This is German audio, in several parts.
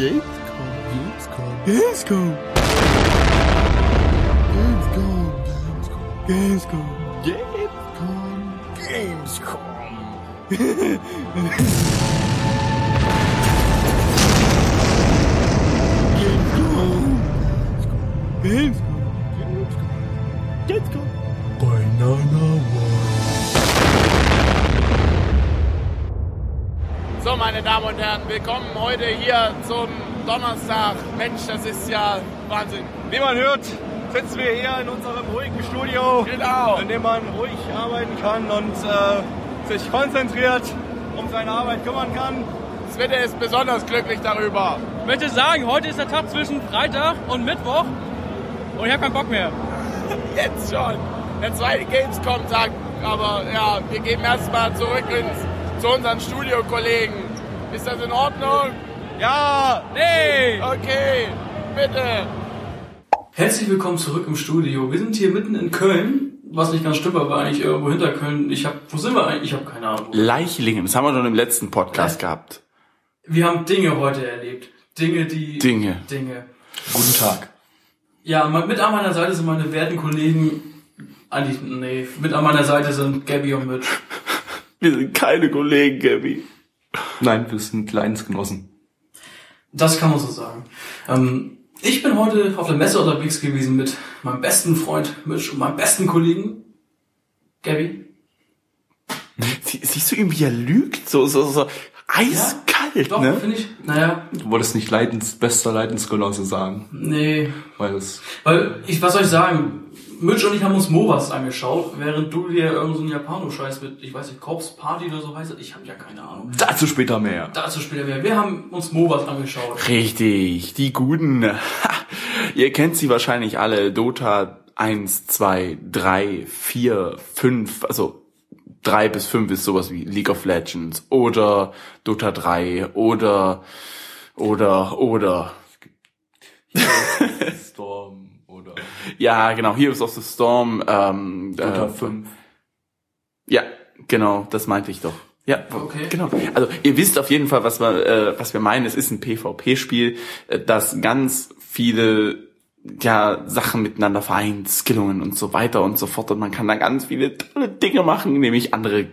Gamescom. Gamescom. Gamescom. Gamescom. Gamescom. Gamescom. Gamescom. Gamescom. Gamescom. Banana meine Damen und Herren, willkommen heute hier zum Donnerstag. Mensch, das ist ja Wahnsinn. Wie man hört, sitzen wir hier in unserem ruhigen Studio, Genau. in dem man ruhig arbeiten kann und äh, sich konzentriert um seine Arbeit kümmern kann. Sven ist besonders glücklich darüber. Ich möchte sagen, heute ist der Tag zwischen Freitag und Mittwoch und ich habe keinen Bock mehr. Jetzt schon. Der zweite Gamescom-Tag. Aber ja, wir gehen erstmal zurück ins, zu unseren Studiokollegen. Ist das in Ordnung? Ja, Nee! Okay, bitte. Herzlich willkommen zurück im Studio. Wir sind hier mitten in Köln, was nicht ganz stimmt, aber eigentlich irgendwo hinter Köln. Ich hab, wo sind wir eigentlich? Ich habe keine Ahnung. Leichlingen, das haben wir schon im letzten Podcast gehabt. Wir haben Dinge heute erlebt. Dinge, die... Dinge. Dinge. guten Tag. Ja, mit an meiner Seite sind meine werten Kollegen, eigentlich, nee, mit an meiner Seite sind Gabby und Mitch. Wir sind keine Kollegen, Gabby. Nein, wir sind Leidensgenossen. Das kann man so sagen. Ähm, ich bin heute auf der Messe unterwegs gewesen mit meinem besten Freund Mitch und meinem besten Kollegen Gabby. Sie, siehst du ihn, wie er lügt? So, so, so eiskalt, Doch, ne? finde ich, naja, Du wolltest nicht Leidens, bester Leidensgenosse sagen, nee, weil es Weil, ich, was soll ich sagen? Mitch und ich haben uns MOBAs angeschaut, während du dir irgendeinen so Japano-Scheiß mit, ich weiß nicht, Corps Party oder so heißt. Ich habe ja keine Ahnung. dazu später mehr. Dazu später mehr. Wir haben uns MOBAs angeschaut. Richtig, die guten. Ha, Ihr kennt sie wahrscheinlich alle. Dota 1, 2, 3, 4, 5, also 3 bis 5 ist sowas wie League of Legends oder Dota 3 oder oder oder Storm oder ja genau Heroes of the Storm ähm, Dota äh, 5. Ja, genau, das meinte ich doch. Ja, Okay. genau. Also ihr wisst auf jeden Fall, was wir, äh, was wir meinen. Es ist ein PvP-Spiel, äh, das ganz viele ja, Sachen miteinander vereint, Skillungen und so weiter und so fort. Und man kann da ganz viele tolle Dinge machen, nämlich andere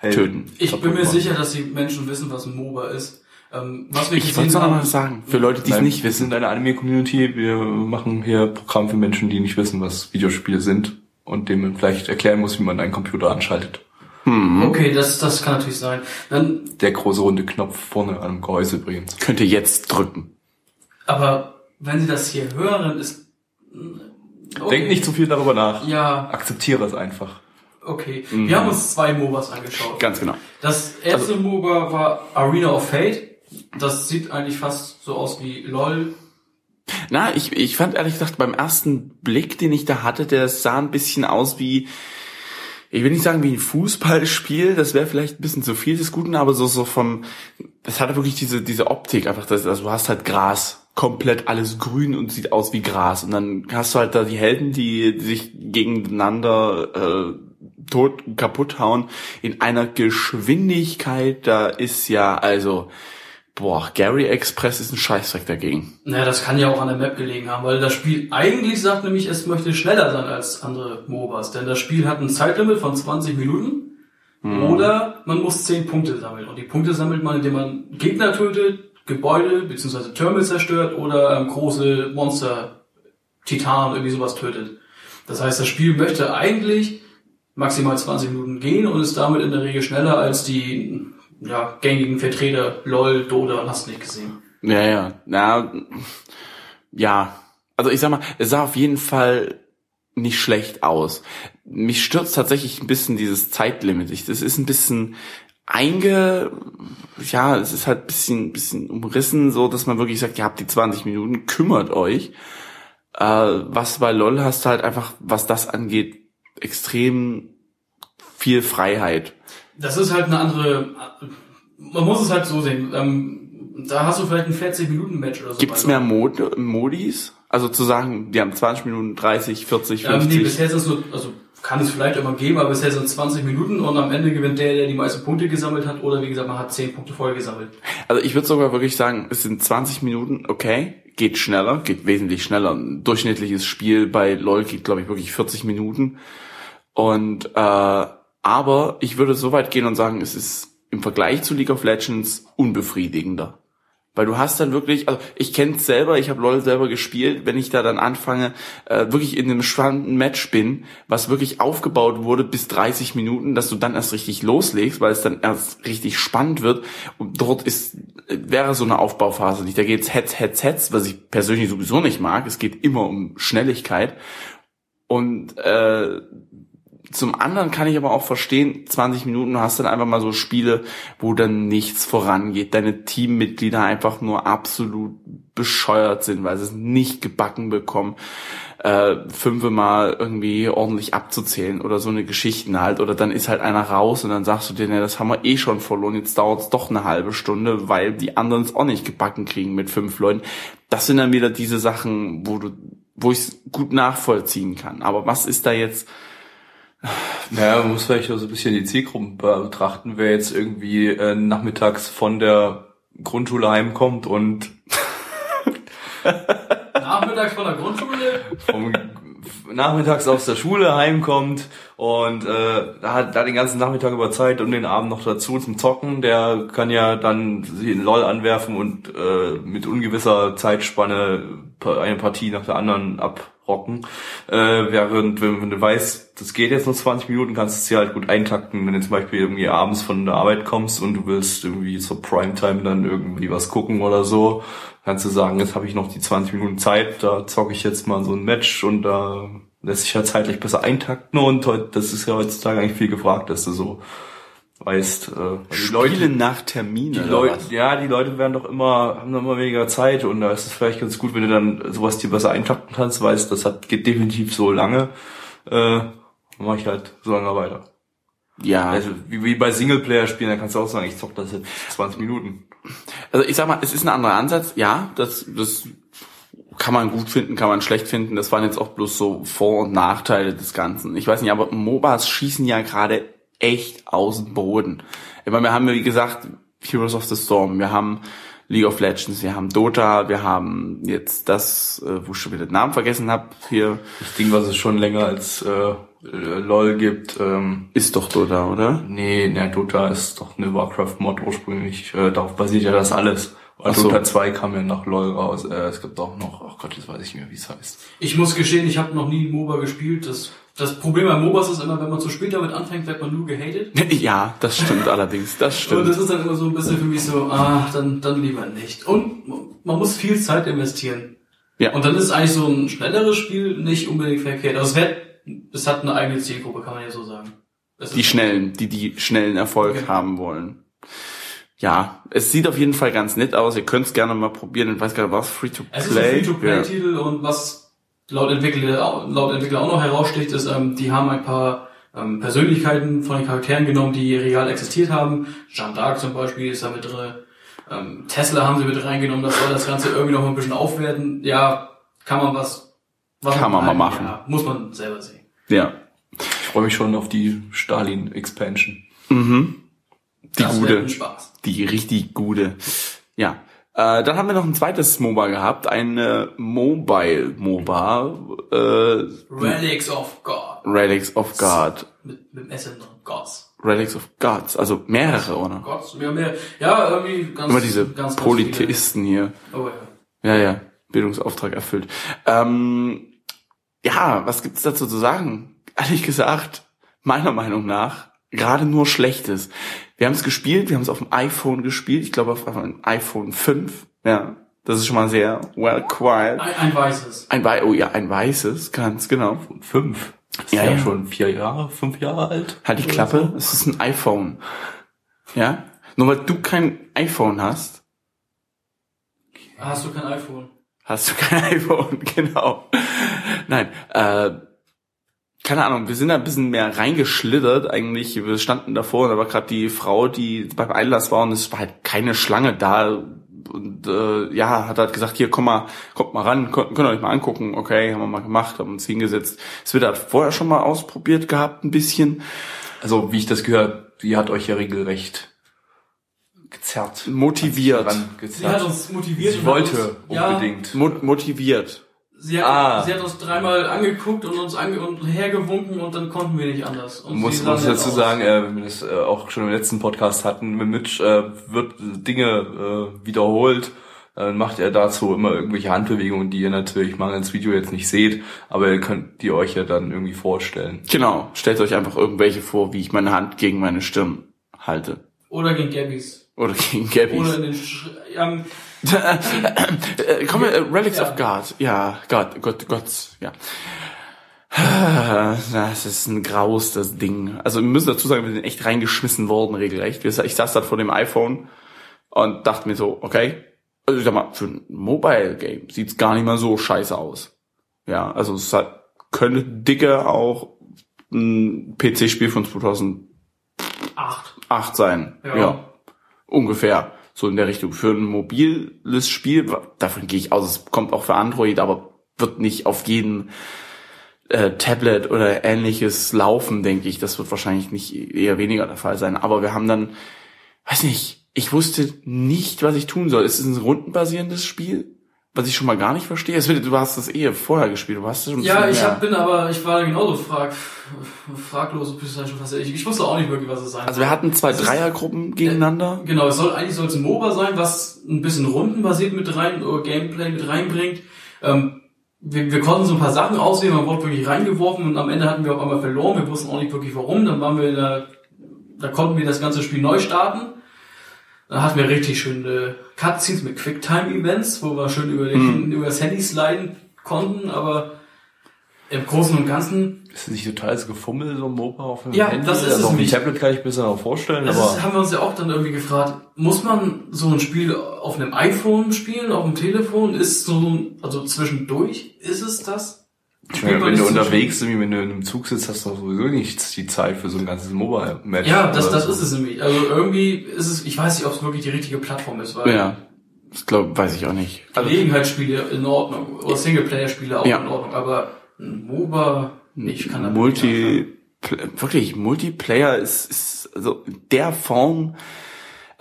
töten. Ich bin mir sicher, dass die Menschen wissen, was ein MOBA ist. Ähm, was wir Ich wollte es noch haben, mal sagen, für Leute, die es nicht wir wissen. sind eine Anime-Community. Wir machen hier Programm für Menschen, die nicht wissen, was Videospiele sind und denen man vielleicht erklären muss, wie man einen Computer anschaltet. Okay, das, das kann natürlich sein. Dann, Der große runde Knopf vorne am Gehäuse übrigens. Könnt ihr jetzt drücken. aber wenn Sie das hier hören, ist... Okay. Denk nicht zu viel darüber nach. Ja, Akzeptiere es einfach. okay. Wir haben uns zwei MOBAs angeschaut. Ganz genau. Das erste MOBA war Arena of Fate. Das sieht eigentlich fast so aus wie LOL. Na, ich, ich fand ehrlich gesagt beim ersten Blick, den ich da hatte, der sah ein bisschen aus wie, ich will nicht sagen wie ein Fußballspiel, das wäre vielleicht ein bisschen zu viel des Guten, aber so, so vom, das hatte wirklich diese, diese Optik einfach, das, also du hast halt Gras, komplett alles grün und sieht aus wie Gras und dann hast du halt da die Helden, die sich gegeneinander, äh, tot, kaputt hauen in einer Geschwindigkeit, da ist ja, also, boah, Gary Express ist ein Scheißdreck dagegen. Naja, das kann ja auch an der Map gelegen haben, weil das Spiel eigentlich sagt nämlich, es möchte schneller sein als andere MOBAs. Denn das Spiel hat ein Zeitlimit von 20 Minuten oder man muss 10 Punkte sammeln. Und die Punkte sammelt man, indem man Gegner tötet, Gebäude bzw. Türme zerstört oder ähm, große Monster, Titan, irgendwie sowas tötet. Das heißt, das Spiel möchte eigentlich maximal 20 Minuten gehen und ist damit in der Regel schneller als die ja, gängigen Vertreter LOL, Dota und hast nicht gesehen. Ja, ja, na, ja. Also ich sag mal, es sah auf jeden Fall nicht schlecht aus. Mich stürzt tatsächlich ein bisschen dieses Zeitlimit. Ich, das ist ein bisschen einge, ja, es ist halt ein bisschen, bisschen umrissen, so dass man wirklich sagt, ihr habt die 20 Minuten, kümmert euch. Äh, was bei LOL hast du halt einfach, was das angeht, extrem viel Freiheit. Das ist halt eine andere. Man muss es halt so sehen. Ähm, da hast du vielleicht ein 40-Minuten-Match oder so. Gibt's mehr Mod Modis? Also zu sagen, die haben 20 Minuten, 30, 40, Ähm, nee, 50. bisher sind es nur, also kann es vielleicht immer geben, aber bisher sind es 20 Minuten und am Ende gewinnt der, der die meisten Punkte gesammelt hat oder wie gesagt, man hat 10 Punkte vorher gesammelt. Also ich würde sogar wirklich sagen, es sind 20 Minuten, okay, geht schneller, geht wesentlich schneller. Ein durchschnittliches Spiel bei LoL geht, glaube ich, wirklich 40 Minuten. Und äh, aber ich würde so weit gehen und sagen, es ist im Vergleich zu League of Legends unbefriedigender. Weil du hast dann wirklich, also ich kenne selber, ich habe LOL selber gespielt, wenn ich da dann anfange, äh, wirklich in einem spannenden Match bin, was wirklich aufgebaut wurde bis 30 Minuten, dass du dann erst richtig loslegst, weil es dann erst richtig spannend wird. Und dort ist, wäre so eine Aufbauphase nicht. Da geht's Hetz, Hetz, Hetz, was ich persönlich sowieso nicht mag. Es geht immer um Schnelligkeit. Und äh, zum anderen kann ich aber auch verstehen, 20 Minuten, hast dann einfach mal so Spiele, wo dann nichts vorangeht, deine Teammitglieder einfach nur absolut bescheuert sind, weil sie es nicht gebacken bekommen, äh, fünfmal irgendwie ordentlich abzuzählen oder so eine Geschichten halt, oder dann ist halt einer raus und dann sagst du dir, ne, das haben wir eh schon verloren, jetzt dauert es doch eine halbe Stunde, weil die anderen es auch nicht gebacken kriegen mit fünf Leuten. Das sind dann wieder diese Sachen, wo du, wo ich es gut nachvollziehen kann. Aber was ist da jetzt, Naja, man muss vielleicht auch so ein bisschen die Zielgruppen betrachten, wer jetzt irgendwie äh, nachmittags von der Grundschule heimkommt und Nachmittags von der Grundschule? vom, nachmittags aus der Schule heimkommt und äh, da hat da den ganzen Nachmittag über Zeit und den Abend noch dazu zum Zocken, der kann ja dann in LOL anwerfen und äh, mit ungewisser Zeitspanne eine Partie nach der anderen abrocken. Äh, während, wenn, wenn du weißt, das geht jetzt nur 20 Minuten, kannst du es dir halt gut eintakten, wenn du zum Beispiel irgendwie abends von der Arbeit kommst und du willst irgendwie zur Primetime dann irgendwie was gucken oder so, kannst du sagen, jetzt habe ich noch die 20 Minuten Zeit, da zocke ich jetzt mal so ein Match und da lässt sich halt zeitlich besser eintakten und heute, das ist ja heutzutage eigentlich viel gefragt, dass du so weißt, äh, Spiele nach Termin die Leute, ja, die Leute werden doch immer, haben doch immer weniger Zeit und da ist es vielleicht ganz gut, wenn du dann sowas dir besser eintakten kannst, weißt, das hat, geht definitiv so lange, äh, dann mach ich halt so lange weiter. Ja, Also, wie, wie bei Singleplayer-Spielen, da kannst du auch sagen, ich zock das jetzt 20 Minuten. Also ich sag mal, es ist ein anderer Ansatz. Ja, das, das kann man gut finden, kann man schlecht finden. Das waren jetzt auch bloß so Vor- und Nachteile des Ganzen. Ich weiß nicht, aber MOBAs schießen ja gerade echt aus dem Boden. Ich meine, wir haben ja, wie gesagt, Heroes of the Storm, wir haben League of Legends, wir haben Dota, wir haben jetzt das, äh, wo ich schon wieder den Namen vergessen habe, hier Das Ding, was es schon länger als äh, äh, LOL gibt, ähm, ist doch Dota, oder? nee, ne, Dota ist doch eine Warcraft-Mod ursprünglich, äh, darauf basiert ja das alles. Und Ach so. Dota 2 kam ja nach LOL raus, äh, es gibt auch noch, oh Gott, jetzt weiß ich nicht mehr, wie es heißt. Ich muss gestehen, ich habe noch nie MOBA gespielt. Das, das Problem bei MOBAs ist immer, wenn man zu spät damit anfängt, wird man nur gehatet. Ja, das stimmt allerdings, das Und stimmt. das ist dann immer so ein bisschen für mich so, ah, dann, dann lieber nicht. Und man muss viel Zeit investieren. Ja. Und dann ist eigentlich so ein schnelleres Spiel nicht unbedingt verkehrt. Also es, wird, es hat eine eigene Zielgruppe, kann man ja so sagen. Die schnellen, die die schnellen Erfolg Genau. haben wollen. Ja, es sieht auf jeden Fall ganz nett aus. Ihr könnt es gerne mal probieren. Ich weiß gar nicht, was Free to Play. Es ist ein Ja. Free-to-Play-Titel und was laut Entwickler, laut Entwickler auch noch heraussticht, ist, ähm, die haben ein paar ähm, Persönlichkeiten von den Charakteren genommen, die real existiert haben. Jeanne d'Arc zum Beispiel ist da mit drin. Ähm, Tesla haben sie mit reingenommen, das soll das Ganze irgendwie noch mal ein bisschen aufwerten. Ja, kann man was, was Kann man mal machen. Ja, muss man selber sehen. Ja. Ich freue mich schon auf die Stalin-Expansion. Mhm. Die das gute. Spaß. Die richtig gute. Ja. Äh, dann haben wir noch ein zweites MOBA gehabt, ein äh, Mobile MOBA, äh, Relics of God. Relics of God. Mit, mit dem S drin. Gods. Relics of Gods, also mehrere, oder? Gods. Ja, mehr, ja irgendwie ganz, Immer diese ganz, ganz Polytheisten hier. Oh ja. Ja, ja, Bildungsauftrag erfüllt. Ähm, ja, was gibt's dazu zu sagen? Ehrlich gesagt, meiner Meinung nach, gerade nur Schlechtes. Wir haben es gespielt, wir haben es auf dem iPhone gespielt, ich glaube auf einem iPhone 5. Ja, das ist schon mal sehr well quiet. Ein, ein weißes. Ein Wei oh ja, ein weißes, ganz genau. Fünf. Das ist Ja, ja, schon vier Jahre, fünf Jahre alt. Halt die Klappe, es ist ein iPhone. Ja? Nur weil du kein iPhone hast, Hast du kein iPhone? Hast du kein iPhone, genau. Nein, äh, keine Ahnung, wir sind da ein bisschen mehr reingeschlittert eigentlich. Wir standen davor und da war gerade die Frau, die beim Einlass war und es war halt keine Schlange da, und äh, ja, hat halt gesagt, hier komm mal, kommt mal ran, könnt, könnt ihr euch mal angucken. Okay, haben wir mal gemacht, haben uns hingesetzt. Es wird halt vorher schon mal ausprobiert gehabt, ein bisschen. Also, wie ich das gehört, die hat euch ja regelrecht gezerrt. Motiviert. Ran Sie hat gezerrt. uns motiviert. Sie hat wollte uns, ja, unbedingt. Mo motiviert. Sie hat, Ah. sie hat uns dreimal angeguckt und uns ange und hergewunken und dann konnten wir nicht anders. Und muss, muss nett dazu aus. sagen, äh, wenn wir das äh, auch schon im letzten Podcast hatten, mit Mitch äh, wird Dinge äh, wiederholt, dann macht er dazu immer irgendwelche Handbewegungen, die ihr natürlich mal ins Video jetzt nicht seht, aber ihr könnt die euch ja dann irgendwie vorstellen. Genau. Stellt euch einfach irgendwelche vor, wie ich meine Hand gegen meine Stirn halte. Oder gegen Gabbys. Oder gegen Gabby. Oder in den Sch ähm, äh, komm, äh, Relics Ja. of God. Ja, Gott, Gott, Gott, ja. Das ist ein Graus, das Ding. Also wir müssen dazu sagen, wir sind echt reingeschmissen worden, regelrecht. Ich saß da vor dem iPhone und dachte mir so, okay, also ich sag mal, für ein Mobile-Game sieht's gar nicht mal so scheiße aus. Ja, also es hat, könnte dicker auch ein PC-Spiel von 2008 acht. sein. Ja. ja. Ungefähr. So in der Richtung. Für ein mobiles Spiel, davon gehe ich aus, es kommt auch für Android, aber wird nicht auf jeden äh, Tablet oder ähnliches laufen, denke ich. Das wird wahrscheinlich nicht eher weniger der Fall sein. Aber wir haben dann, weiß nicht, ich wusste nicht, was ich tun soll. Es ist ein rundenbasierendes Spiel, was ich schon mal gar nicht verstehe. Wird, du hast das eh vorher gespielt, du hast schon Ja, ich hab, bin aber, ich war genauso frag, fraglos, bis schon fast, ich, ich wusste auch nicht wirklich, was es sein Also wir hatten zwei ist- Dreiergruppen gegeneinander. Genau, es soll eigentlich soll es ein MOBA sein, was ein bisschen rundenbasiert mit rein oder Gameplay mit reinbringt. Ähm, wir, wir konnten so ein paar Sachen auswählen, man wurde wirklich reingeworfen und am Ende hatten wir auf einmal verloren, wir wussten auch nicht wirklich warum. Dann waren wir in der, da konnten wir das ganze Spiel neu starten. Dann hatten wir richtig schöne Cutscenes mit Quicktime-Events, wo wir schön über, den, über das Handy sliden konnten, aber im Großen und Ganzen Ist das nicht totales Gefummel, so ein MOBA auf dem Ja, Handy? das ist also es auf dem. Tablet kann ich mir das ja noch vorstellen, Das aber ist, haben wir uns ja auch dann irgendwie gefragt, muss man so ein Spiel auf einem iPhone spielen, auf dem Telefon? Ist so, ein- also zwischendurch, ist es das? Ich meine, wenn du unterwegs bist, wenn du in einem Zug sitzt, hast du sowieso nicht die Zeit für so ein ganzes Mobile-Match. Ja, das, das so. ist es nämlich. Also irgendwie ist es, ich weiß nicht, ob es wirklich die richtige Plattform ist, weil Ja. Das glaub, weiß ich auch nicht. Also, Gelegenheitsspiele in Ordnung oder Singleplayer-Spiele auch Ja. in Ordnung, aber ein MOBA, ich kann nicht Multi, Pl- wirklich, Multiplayer ist, ist also in der Form,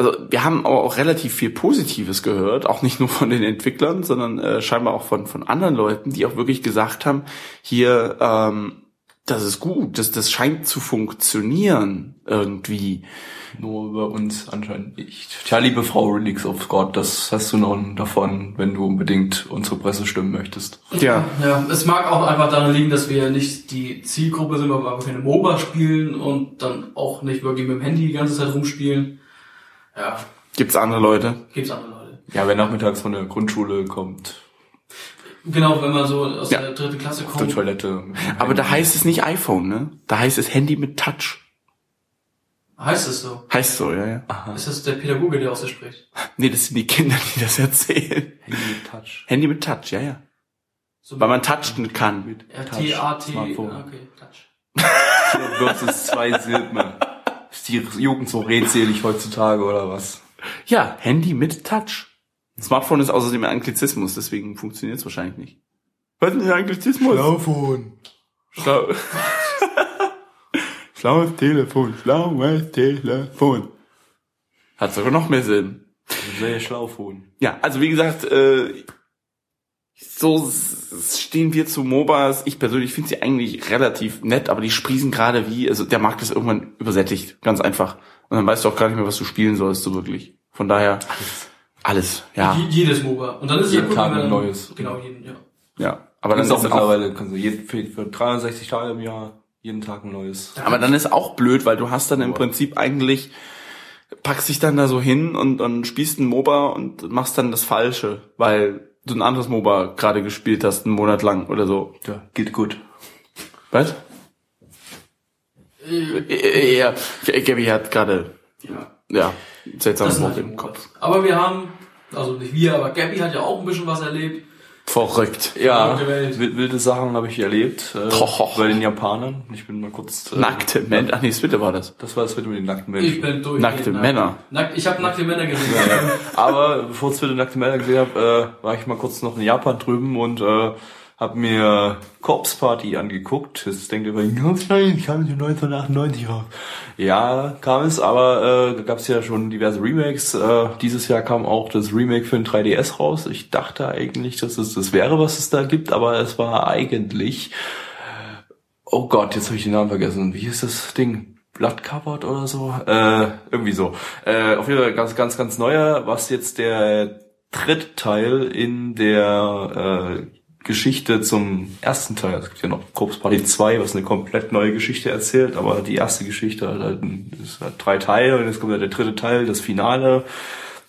also wir haben aber auch relativ viel Positives gehört, auch nicht nur von den Entwicklern, sondern äh, scheinbar auch von, von anderen Leuten, die auch wirklich gesagt haben, hier, ähm, das ist gut, das, das scheint zu funktionieren irgendwie. Nur über uns anscheinend nicht. Tja, liebe Frau Relics of God, das hast du noch davon, wenn du unbedingt unsere Presse stimmen möchtest. Ja, Ja, es mag auch einfach daran liegen, dass wir nicht die Zielgruppe sind, weil wir einfach keine MOBA spielen und dann auch nicht wirklich mit dem Handy die ganze Zeit rumspielen. Ja, gibt's andere Leute. gibt's andere Leute. Ja, wer nachmittags von der Grundschule kommt, Genau, wenn man so aus Ja. der dritten Klasse auf der kommt. Toilette. Aber da heißt es nicht iPhone, ne? Da heißt es Handy mit Touch. Heißt es so? Heißt so, ja, ja. Ist das der Pädagoge, der aus spricht? Nee, das sind die Kinder, die das erzählen. Handy mit Touch. Handy mit Touch, ja, ja. So Weil man touchen kann. Touch, T-A-T. Smartphone. Okay, Touch. Versus zwei Silben. Ist die Jugend so redselig heutzutage oder was? Ja, Handy mit Touch. Smartphone ist außerdem ein Anglizismus, deswegen funktioniert es wahrscheinlich nicht. Was ist ein Anglizismus? Schlauphone. Schlau. Schlaues Telefon, schlaues Telefon. Hat sogar noch mehr Sinn. Sehr Schlauphone. Ja, also wie gesagt, äh, so stehen wir zu MOBAs. Ich persönlich finde sie eigentlich relativ nett, aber die sprießen gerade wie, also der Markt ist irgendwann übersättigt, ganz einfach. Und dann weißt du auch gar nicht mehr, was du spielen sollst, so wirklich. Von daher, alles, ja, Je- Jedes MOBA. Und dann ist es Jeden ja gut, Tag ein neues. Genau, jeden, ja. ja. Aber dann ist auch, mittlerweile, kannst du jeden, für, für 360 Tage im Jahr jeden Tag ein neues. aber dann ist auch blöd, weil du hast dann im. Prinzip eigentlich, packst dich dann da so hin und, und spielst ein MOBA und machst dann das Falsche, weil du ein anderes MOBA gerade gespielt hast, einen Monat lang oder so. Ja, geht gut. Was? Äh, Ja, Gabby hat gerade, ja. ja, seltsames Wort halt im Kopf. MOBAs. Aber wir haben, also nicht wir, aber Gabby hat ja auch ein bisschen was erlebt. Verrückt. Ja, wilde Sachen habe ich erlebt äh, bei den Japanern. Ich bin mal kurz... Äh, Nackte Männer. Ach nee, Twitter war das. Das war das mit den nackten Ich Menschen. bin durch. Nackte Männer. Nackt, ich habe nackte Männer gesehen. Aber bevor ich wieder nackte Männer gesehen habe, äh, war ich mal kurz noch in Japan drüben und äh, habe mir Corpse Party angeguckt. Jetzt denkt ihr, ganz nein, kam sie 1998 raus. Ja, kam es, aber äh, da gab es ja schon diverse Remakes. Äh, dieses Jahr kam auch das Remake für den 3DS raus. Ich dachte eigentlich, dass es das wäre, was es da gibt, aber es war eigentlich... Oh Gott, jetzt habe ich den Namen vergessen. Wie hieß das Ding? Blood Covered oder so? Äh, irgendwie so. Äh, auf jeden Fall ganz, ganz, ganz neuer, was jetzt der dritte Teil in der äh, Geschichte zum ersten Teil. Es gibt ja noch Corpse Party 2, was eine komplett neue Geschichte erzählt, aber die erste Geschichte hat halt, ist halt drei Teile und jetzt kommt halt der dritte Teil, das Finale.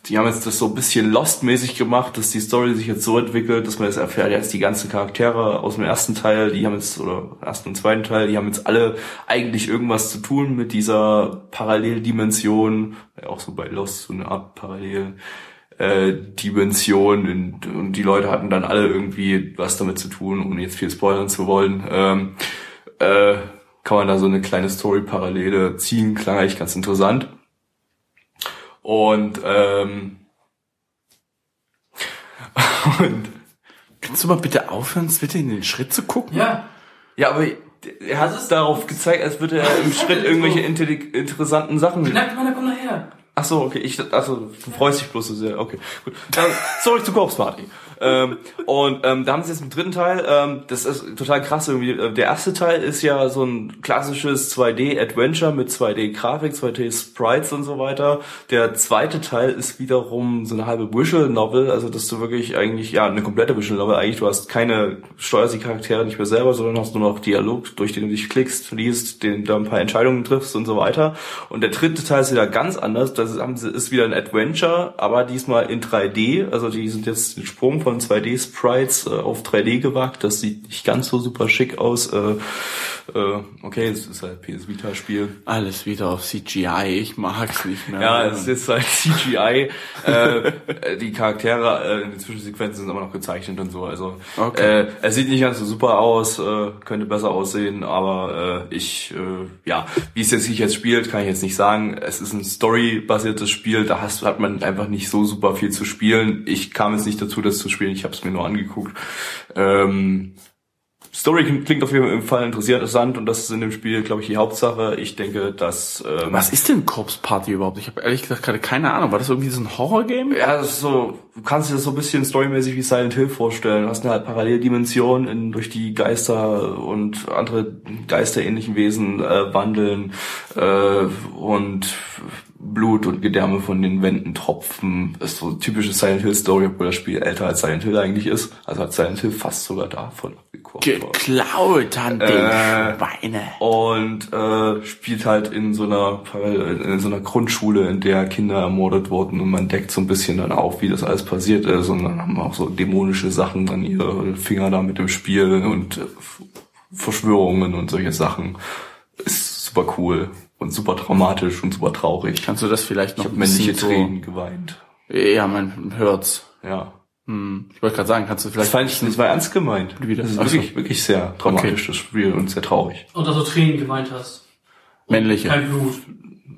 Die haben jetzt das so ein bisschen Lost-mäßig gemacht, dass die Story sich jetzt so entwickelt, dass man jetzt erfährt, jetzt die ganzen Charaktere aus dem ersten Teil, die haben jetzt, oder ersten und zweiten Teil, die haben jetzt alle eigentlich irgendwas zu tun mit dieser Paralleldimension, ja, auch so bei Lost, so eine Art Parallel, äh, Dimension und, und die Leute hatten dann alle irgendwie was damit zu tun, ohne jetzt viel spoilern zu wollen. Ähm, äh, kann man da so eine kleine Story-Parallele ziehen, klang eigentlich ganz interessant. Und, ähm, und Kannst du mal bitte aufhören, bitte in den Schritt zu gucken? ja. ja, aber er hat es darauf gezeigt, als würde er im Schritt irgendwelche intelli- interessanten Sachen. Nachher. Ach so, okay, ich, also du freust dich bloß so sehr. Okay, gut. Dann zurück zu Corpse Party. ähm, und ähm, da haben sie jetzt im dritten Teil, ähm, das ist total krass irgendwie. äh, Der erste Teil ist ja so ein klassisches 2D-Adventure mit 2D-Grafik, 2D-Sprites und so weiter. Der zweite Teil ist wiederum so eine halbe Visual Novel, also dass du wirklich eigentlich, ja, eine komplette Visual Novel eigentlich, du hast keine, steuerst die Charaktere nicht mehr selber, sondern hast nur noch Dialog, durch den du dich klickst, liest, den da ein paar Entscheidungen triffst und so weiter. Und der dritte Teil ist wieder ganz anders, das ist, wieder ein Adventure, aber diesmal in 3D, also die sind jetzt den Sprung von 2D-Sprites äh, auf 3D gewagt, das sieht nicht ganz so super schick aus. Äh, okay, es ist halt PS Vita-Spiel. Alles wieder auf CGI, ich mag's nicht mehr. Ja, es ist halt CGI. äh, die Charaktere äh, in den Zwischensequenzen sind immer noch gezeichnet und so. Also Okay. äh, es sieht nicht ganz so super aus, äh, könnte besser aussehen, aber äh, ich, äh, ja, wie es jetzt sich jetzt spielt, kann ich jetzt nicht sagen. Es ist ein storybasiertes Spiel, da hast, hat man einfach nicht so super viel zu spielen. Ich kam jetzt nicht dazu, das zu spielen, ich habe es mir nur angeguckt. Ähm, Story klingt auf jeden Fall interessant und das ist in dem Spiel, glaube ich, die Hauptsache. Ich denke, dass ähm, Was ist denn Corpse Party überhaupt? Ich habe ehrlich gesagt gerade keine Ahnung. War das irgendwie so ein Horror-Game? Ja, das ist so, du kannst dir das so ein bisschen storymäßig wie Silent Hill vorstellen. Du hast eine halt Paralleldimension in, durch die Geister und andere geisterähnlichen Wesen äh, wandeln äh, und Blut und Gedärme von den Wänden tropfen. Das ist so eine typische Silent Hill Story, obwohl das Spiel älter als Silent Hill eigentlich ist. Also hat Silent Hill fast sogar davon abgekocht. Geklaut an den Äh, Schweine. und äh, spielt halt in so einer in so einer Grundschule, in der Kinder ermordet wurden und man deckt so ein bisschen dann auf, wie das alles passiert ist und dann haben auch so dämonische Sachen dann ihre Finger da mit dem Spiel und äh, Verschwörungen und solche Sachen. Ist super cool und super dramatisch und super traurig. Kannst du das vielleicht noch Ich habe ein bisschen männliche so- Tränen geweint. Ja, man hört's. Ja. Hm. Ich wollte gerade sagen, kannst du Das vielleicht fand ich, das war ernst gemeint. Wieder. Das ist Ach so. wirklich, wirklich sehr dramatisch, das Spiel und sehr traurig. Und dass du Tränen geweint hast. männliche. Kein Blut.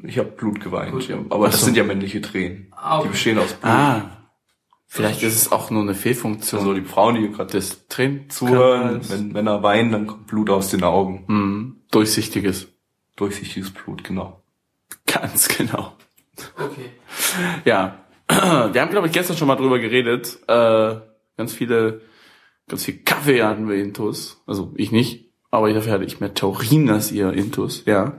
Ich habe Blut geweint, Gut. ja. aber Ach das sind ja männliche Tränen. Ah, okay. Die bestehen aus Blut. Ah. Vielleicht ist es auch nur eine Fehlfunktion Also die Frauen, die gerade des Tränen zuhören, wenn Männer weinen, dann kommt Blut aus den Augen. hm, durchsichtiges. Durchsichtiges Blut, genau. Ganz genau. Okay. Ja. Wir haben, glaube ich, gestern schon mal drüber geredet. Äh, ganz viele, ganz viel Kaffee hatten wir intus. Also ich nicht, aber dafür hatte ich mehr Taurin als ihr intus, ja.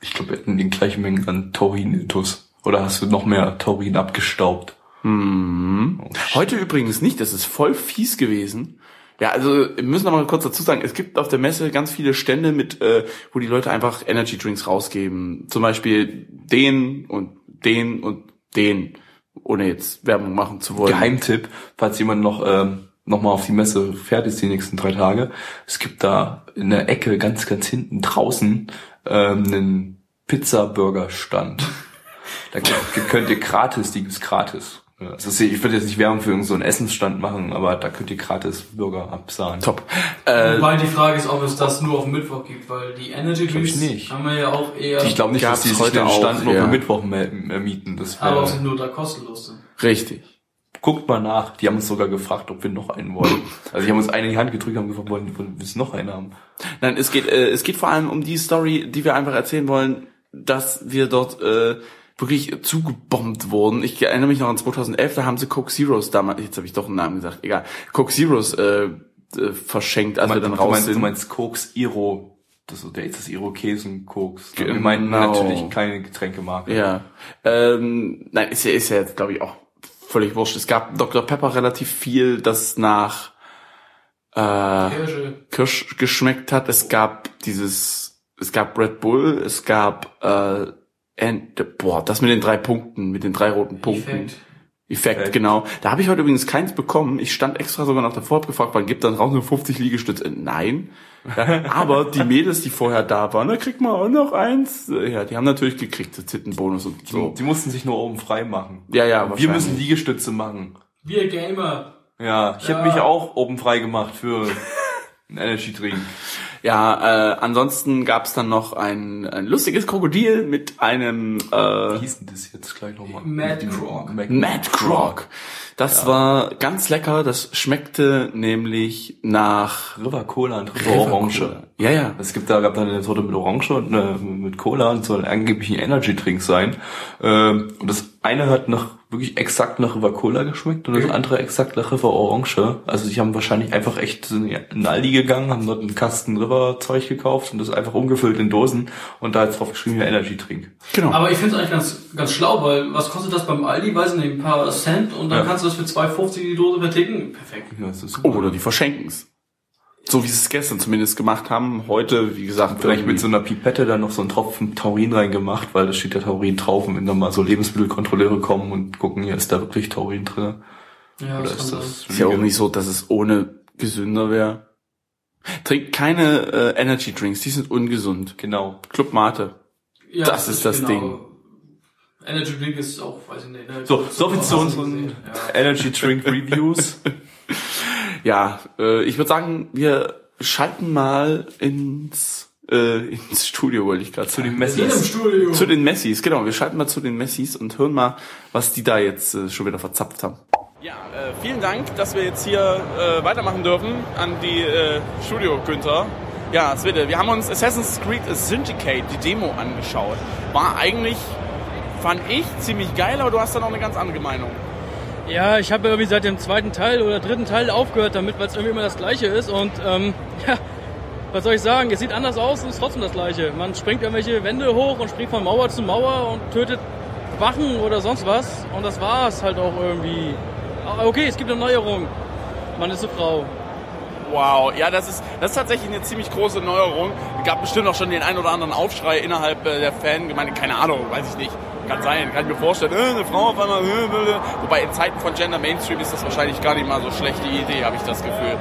Ich glaube, wir hatten die gleiche Menge an Taurin-Intus. Oder hast du noch mehr Taurin abgestaubt? Mhm. Oh, Heute übrigens nicht, das ist voll fies gewesen. Ja, also wir müssen mal kurz dazu sagen, es gibt auf der Messe ganz viele Stände mit, äh, wo die Leute einfach Energy Drinks rausgeben. Zum Beispiel den und den und den, ohne jetzt Werbung machen zu wollen. Geheimtipp, falls jemand noch, ähm, noch mal auf die Messe fährt ist die nächsten drei Tage. Es gibt da in der Ecke ganz, ganz hinten draußen ähm, einen Pizza-Burger-Stand. Da könnt- könnt ihr gratis, die gibt's gratis. Ist, ich würde jetzt nicht Werbung für irgendeinen so einen Essensstand machen, aber da könnt ihr gratis Burger absahen. Top. Äh, Wobei die Frage ist, ob es das nur auf dem Mittwoch gibt, weil die Energy Drinks nicht. haben wir ja auch eher, Ich glaube nicht, dass die sich heute den Stand auch, nur ja. für Mittwoch mieten. Das aber wär, auch sind nur da kostenlos sind. richtig. guckt mal nach. Die haben uns sogar gefragt, ob wir noch einen wollen. Also die haben uns eine in die Hand gedrückt und haben gefragt, wollen wollen wir noch einen haben? Nein, es geht, äh, es geht vor allem um die Story, die wir einfach erzählen wollen, dass wir dort äh, wirklich zugebombt wurden. Ich erinnere mich noch an 2011, da haben sie Coke Zeros damals, jetzt habe ich doch einen Namen gesagt, egal, Coke Zeros äh, äh, verschenkt, als wir dann du, raus meinst, sind. du meinst Koks Iro. Das ist, der ist das Irokesen Koks. Wir Genau. meinten natürlich keine Getränkemarke. Ja. Ähm, nein, ist ja, ist ja jetzt, glaube ich, auch völlig wurscht. Es gab Dr. Pepper relativ viel, das nach äh, Kirsche. Kirsch geschmeckt hat. Es gab dieses, es gab Red Bull, es gab äh, and, boah, das mit den drei Punkten, mit den drei roten Punkten. Effekt. Effekt, Effekt. genau. Da habe ich heute übrigens keins bekommen. Ich stand extra sogar noch davor, hab gefragt, wann gibt dann raus nur 50 Liegestütze? Nein. Aber die Mädels, die vorher da waren, da kriegt man auch noch eins. Ja, die haben natürlich gekriegt, so Zittenbonus und so. Die mussten sich nur oben frei machen. Ja, ja, Wir müssen Liegestütze machen. Wir Gamer. Ja, ich Ja. habe mich auch oben frei gemacht für einen Energy Drink. Ja, äh, ansonsten gab's dann noch ein, ein lustiges Krokodil mit einem Wie äh, hieß denn das jetzt gleich nochmal? Mad Croc. Mad Croc. Das war ganz lecker. Das schmeckte nämlich nach River Cola und River Orange. Ja, ja. Es gibt da, gab dann eine Sorte mit Orange und eine mit Cola und soll angeblich ein Energy Drink sein. Ähm, und das eine hat nach, wirklich exakt nach River Cola geschmeckt und das andere exakt nach River Orange. Also die haben wahrscheinlich einfach echt in den Aldi gegangen, haben dort einen Kasten River Zeug gekauft und das einfach umgefüllt in Dosen und da jetzt drauf geschrieben, ja, Energy Drink. Genau. Aber ich finde es eigentlich ganz, ganz schlau, weil was kostet das beim Aldi? Weiß ich nicht, ein paar Cent und dann Ja. kannst du das für 2,50 die Dose verticken. Perfekt. Ja, das ist super. Oder die verschenken's. So wie sie es gestern zumindest gemacht haben. Heute, wie gesagt, Vielleicht mit so einer Pipette dann noch so einen Tropfen Taurin reingemacht, weil da steht ja Taurin drauf und wenn dann mal so Lebensmittelkontrolleure kommen und gucken, hier ist da wirklich Taurin drin. Ja, Oder das ist das ist ja auch nicht so, dass es ohne gesünder wäre. Trinkt keine äh, Energy Drinks, die sind ungesund. Genau. Club Mate. Ja, Das ist das Ding. Energy Drink ist auch, weiß ich nicht. Ne? So, so viel zu unseren. Ja. Energy Drink Reviews. Ja, äh, ich würde sagen, wir schalten mal ins äh, ins Studio, wollte ich gerade Zu den Messis. Studio. Zu den Messis, genau. Wir schalten mal zu den Messis und hören mal, was die da jetzt äh, schon wieder verzapft haben. Ja, äh, vielen Dank, dass wir jetzt hier äh, weitermachen dürfen an die äh, Studio Günther. Ja, Svette, wir haben uns Assassin's Creed Syndicate, die Demo, angeschaut. War eigentlich, fand ich, ziemlich geil, aber du hast da noch eine ganz andere Meinung. Ja, ich habe irgendwie seit dem zweiten Teil oder dritten Teil aufgehört damit, weil es irgendwie immer das Gleiche ist. Und ähm, ja, was soll ich sagen? Es sieht anders aus und ist trotzdem das Gleiche. Man springt irgendwelche Wände hoch und springt von Mauer zu Mauer und tötet Wachen oder sonst was. Und das war's halt auch irgendwie. Ah, Okay, es gibt eine Neuerung. Man ist eine Frau. Wow, ja, das ist, das ist tatsächlich eine ziemlich große Neuerung. Gab bestimmt auch schon den ein oder anderen Aufschrei innerhalb äh, der Fangemeinde. Keine Ahnung, weiß ich nicht. Kann sein, kann ich mir vorstellen. Äh, eine Frau auf einmal. Äh, äh. Wobei in Zeiten von Gender Mainstream ist das wahrscheinlich gar nicht mal so schlechte Idee, habe ich das Gefühl.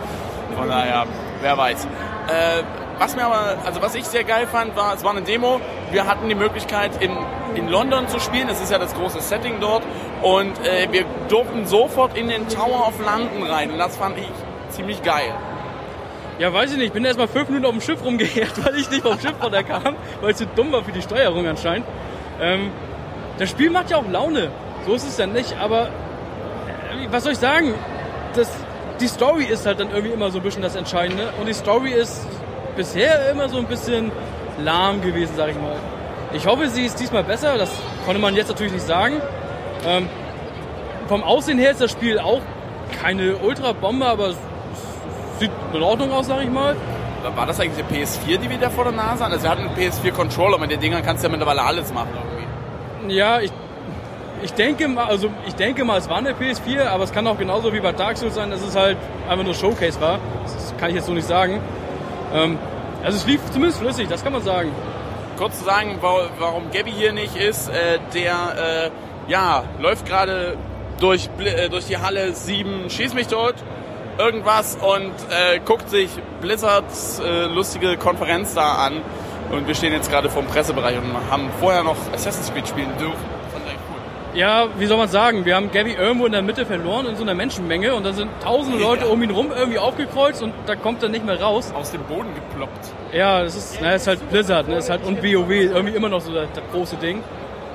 Von daher, wer weiß. Äh, was mir aber, also was ich sehr geil fand, war, es war eine Demo. Wir hatten die Möglichkeit in, in London zu spielen. Das ist ja das große Setting dort. Und äh, wir durften sofort in den Tower of London rein. Und das fand ich ziemlich geil. Ja, weiß ich nicht. Ich bin erst mal fünf Minuten auf dem Schiff rumgeehrt, weil ich nicht vom Schiff runterkam, weil es zu dumm war für die Steuerung anscheinend. Ähm, das Spiel macht ja auch Laune. So ist es ja nicht, aber äh, was soll ich sagen? Das, die Story ist halt dann irgendwie immer so ein bisschen das Entscheidende. Und die Story ist bisher immer so ein bisschen lahm gewesen, sag ich mal. Ich hoffe, sie ist diesmal besser. Das konnte man jetzt natürlich nicht sagen. Ähm, vom Aussehen her ist das Spiel auch keine Ultra-Bombe, aber es sieht in Ordnung aus, sag ich mal. War das eigentlich eine PS4, die wir da vor der Nase hatten? Also wir hatten einen PS4-Controller, mit den Dingern kannst du ja mittlerweile alles machen irgendwie. Ja, ich, ich denke mal, also ich denke mal, es war eine PS4, aber es kann auch genauso wie bei Dark Souls sein, dass es halt einfach nur Showcase war. Das kann ich jetzt so nicht sagen. Ähm, also es lief zumindest flüssig, das kann man sagen. Kurz zu sagen, wa- warum Gabby hier nicht ist, äh, der äh, ja, läuft gerade durch, äh, durch die Halle 7, schieß mich tot, irgendwas und äh, guckt sich Blizzards äh, lustige Konferenz da an. Und wir stehen jetzt gerade vor dem Pressebereich und haben vorher noch Assassin's Creed spielen dürfen. Fand ich cool. Ja, wie soll man sagen? Wir haben Gabby irgendwo in der Mitte verloren in so einer Menschenmenge und da sind tausende Leute um ihn rum irgendwie aufgekreuzt und da kommt er nicht mehr raus. Aus dem Boden geploppt. Ja, das ist, na, das ist halt Blizzard, ne? Das ist halt und WoW irgendwie immer noch so das, das große Ding.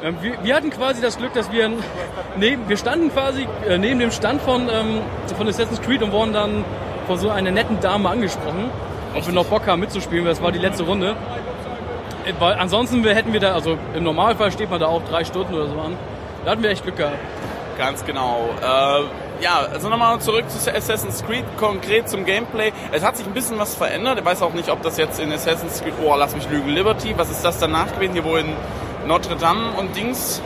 Ähm, wir, wir hatten quasi das Glück, dass wir neben, wir standen quasi äh, neben dem Stand von, ähm, von Assassin's Creed und wurden dann von so einer netten Dame angesprochen, ob wir noch Bock haben mitzuspielen, weil das war die letzte Runde. Äh, Weil ansonsten hätten wir da, also im Normalfall steht man da auch drei Stunden oder so an. Da hatten wir echt Glück gehabt. Ganz genau. Äh, ja, also nochmal zurück zu Assassin's Creed, konkret zum Gameplay. Es hat sich ein bisschen was verändert. Ich weiß auch nicht, ob das jetzt in Assassin's Creed, oh, lass mich lügen, Liberty, was ist das danach gewesen, hier wo in Notre Dame und Dings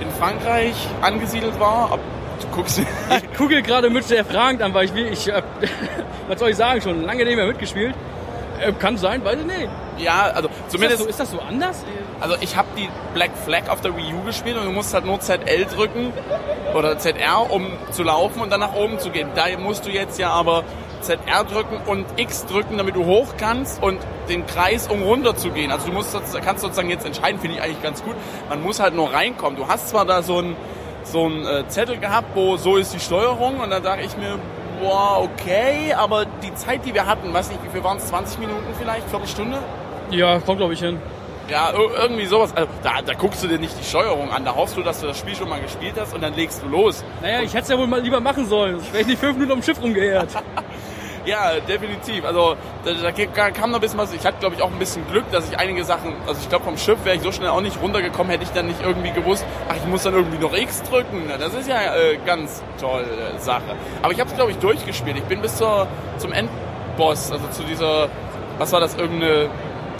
in Frankreich angesiedelt war? Ob, du guckst, Ich gucke gerade mit sehr fragend an, weil ich, will- ich was soll ich sagen, schon lange nicht mehr mitgespielt. Äh, kann sein, weiß ich nicht. ja, also Ist das, zumindest, so, ist das so anders? also ich habe die Black Flag auf der Wii U gespielt und du musst halt nur ZL drücken oder ZR, um zu laufen und dann nach oben zu gehen. Da musst du jetzt ja aber ZR drücken und X drücken, damit du hoch kannst und den Kreis, um runter zu gehen. Also du musst, kannst sozusagen jetzt entscheiden, finde ich eigentlich ganz gut. Man muss halt nur reinkommen. Du hast zwar da so ein so ein äh, Zettel gehabt, wo so ist die Steuerung und dann dachte ich mir, boah, okay, aber die Zeit, die wir hatten, weiß nicht, wie viel waren es, 20 Minuten vielleicht, Viertelstunde? Ja, kommt glaube ich hin. Ja, ir- irgendwie sowas. Also, da, da guckst du dir nicht die Steuerung an. Da hoffst du, dass du das Spiel schon mal gespielt hast und dann legst du los. Naja, ich hätte es ja wohl mal lieber machen sollen. Ich wäre nicht fünf Minuten am Schiff rumgeheert. Ja, definitiv. Also da, da kam noch ein bisschen was. Ich hatte, glaube ich, auch ein bisschen Glück, dass ich einige Sachen, also ich glaube vom Schiff wäre ich so schnell auch nicht runtergekommen, hätte ich dann nicht irgendwie gewusst, ach, ich muss dann irgendwie noch X drücken. Das ist ja äh, ganz tolle Sache. Aber ich habe es, glaube ich, durchgespielt. Ich bin bis zur, zum Endboss, also zu dieser, was war das, irgendeine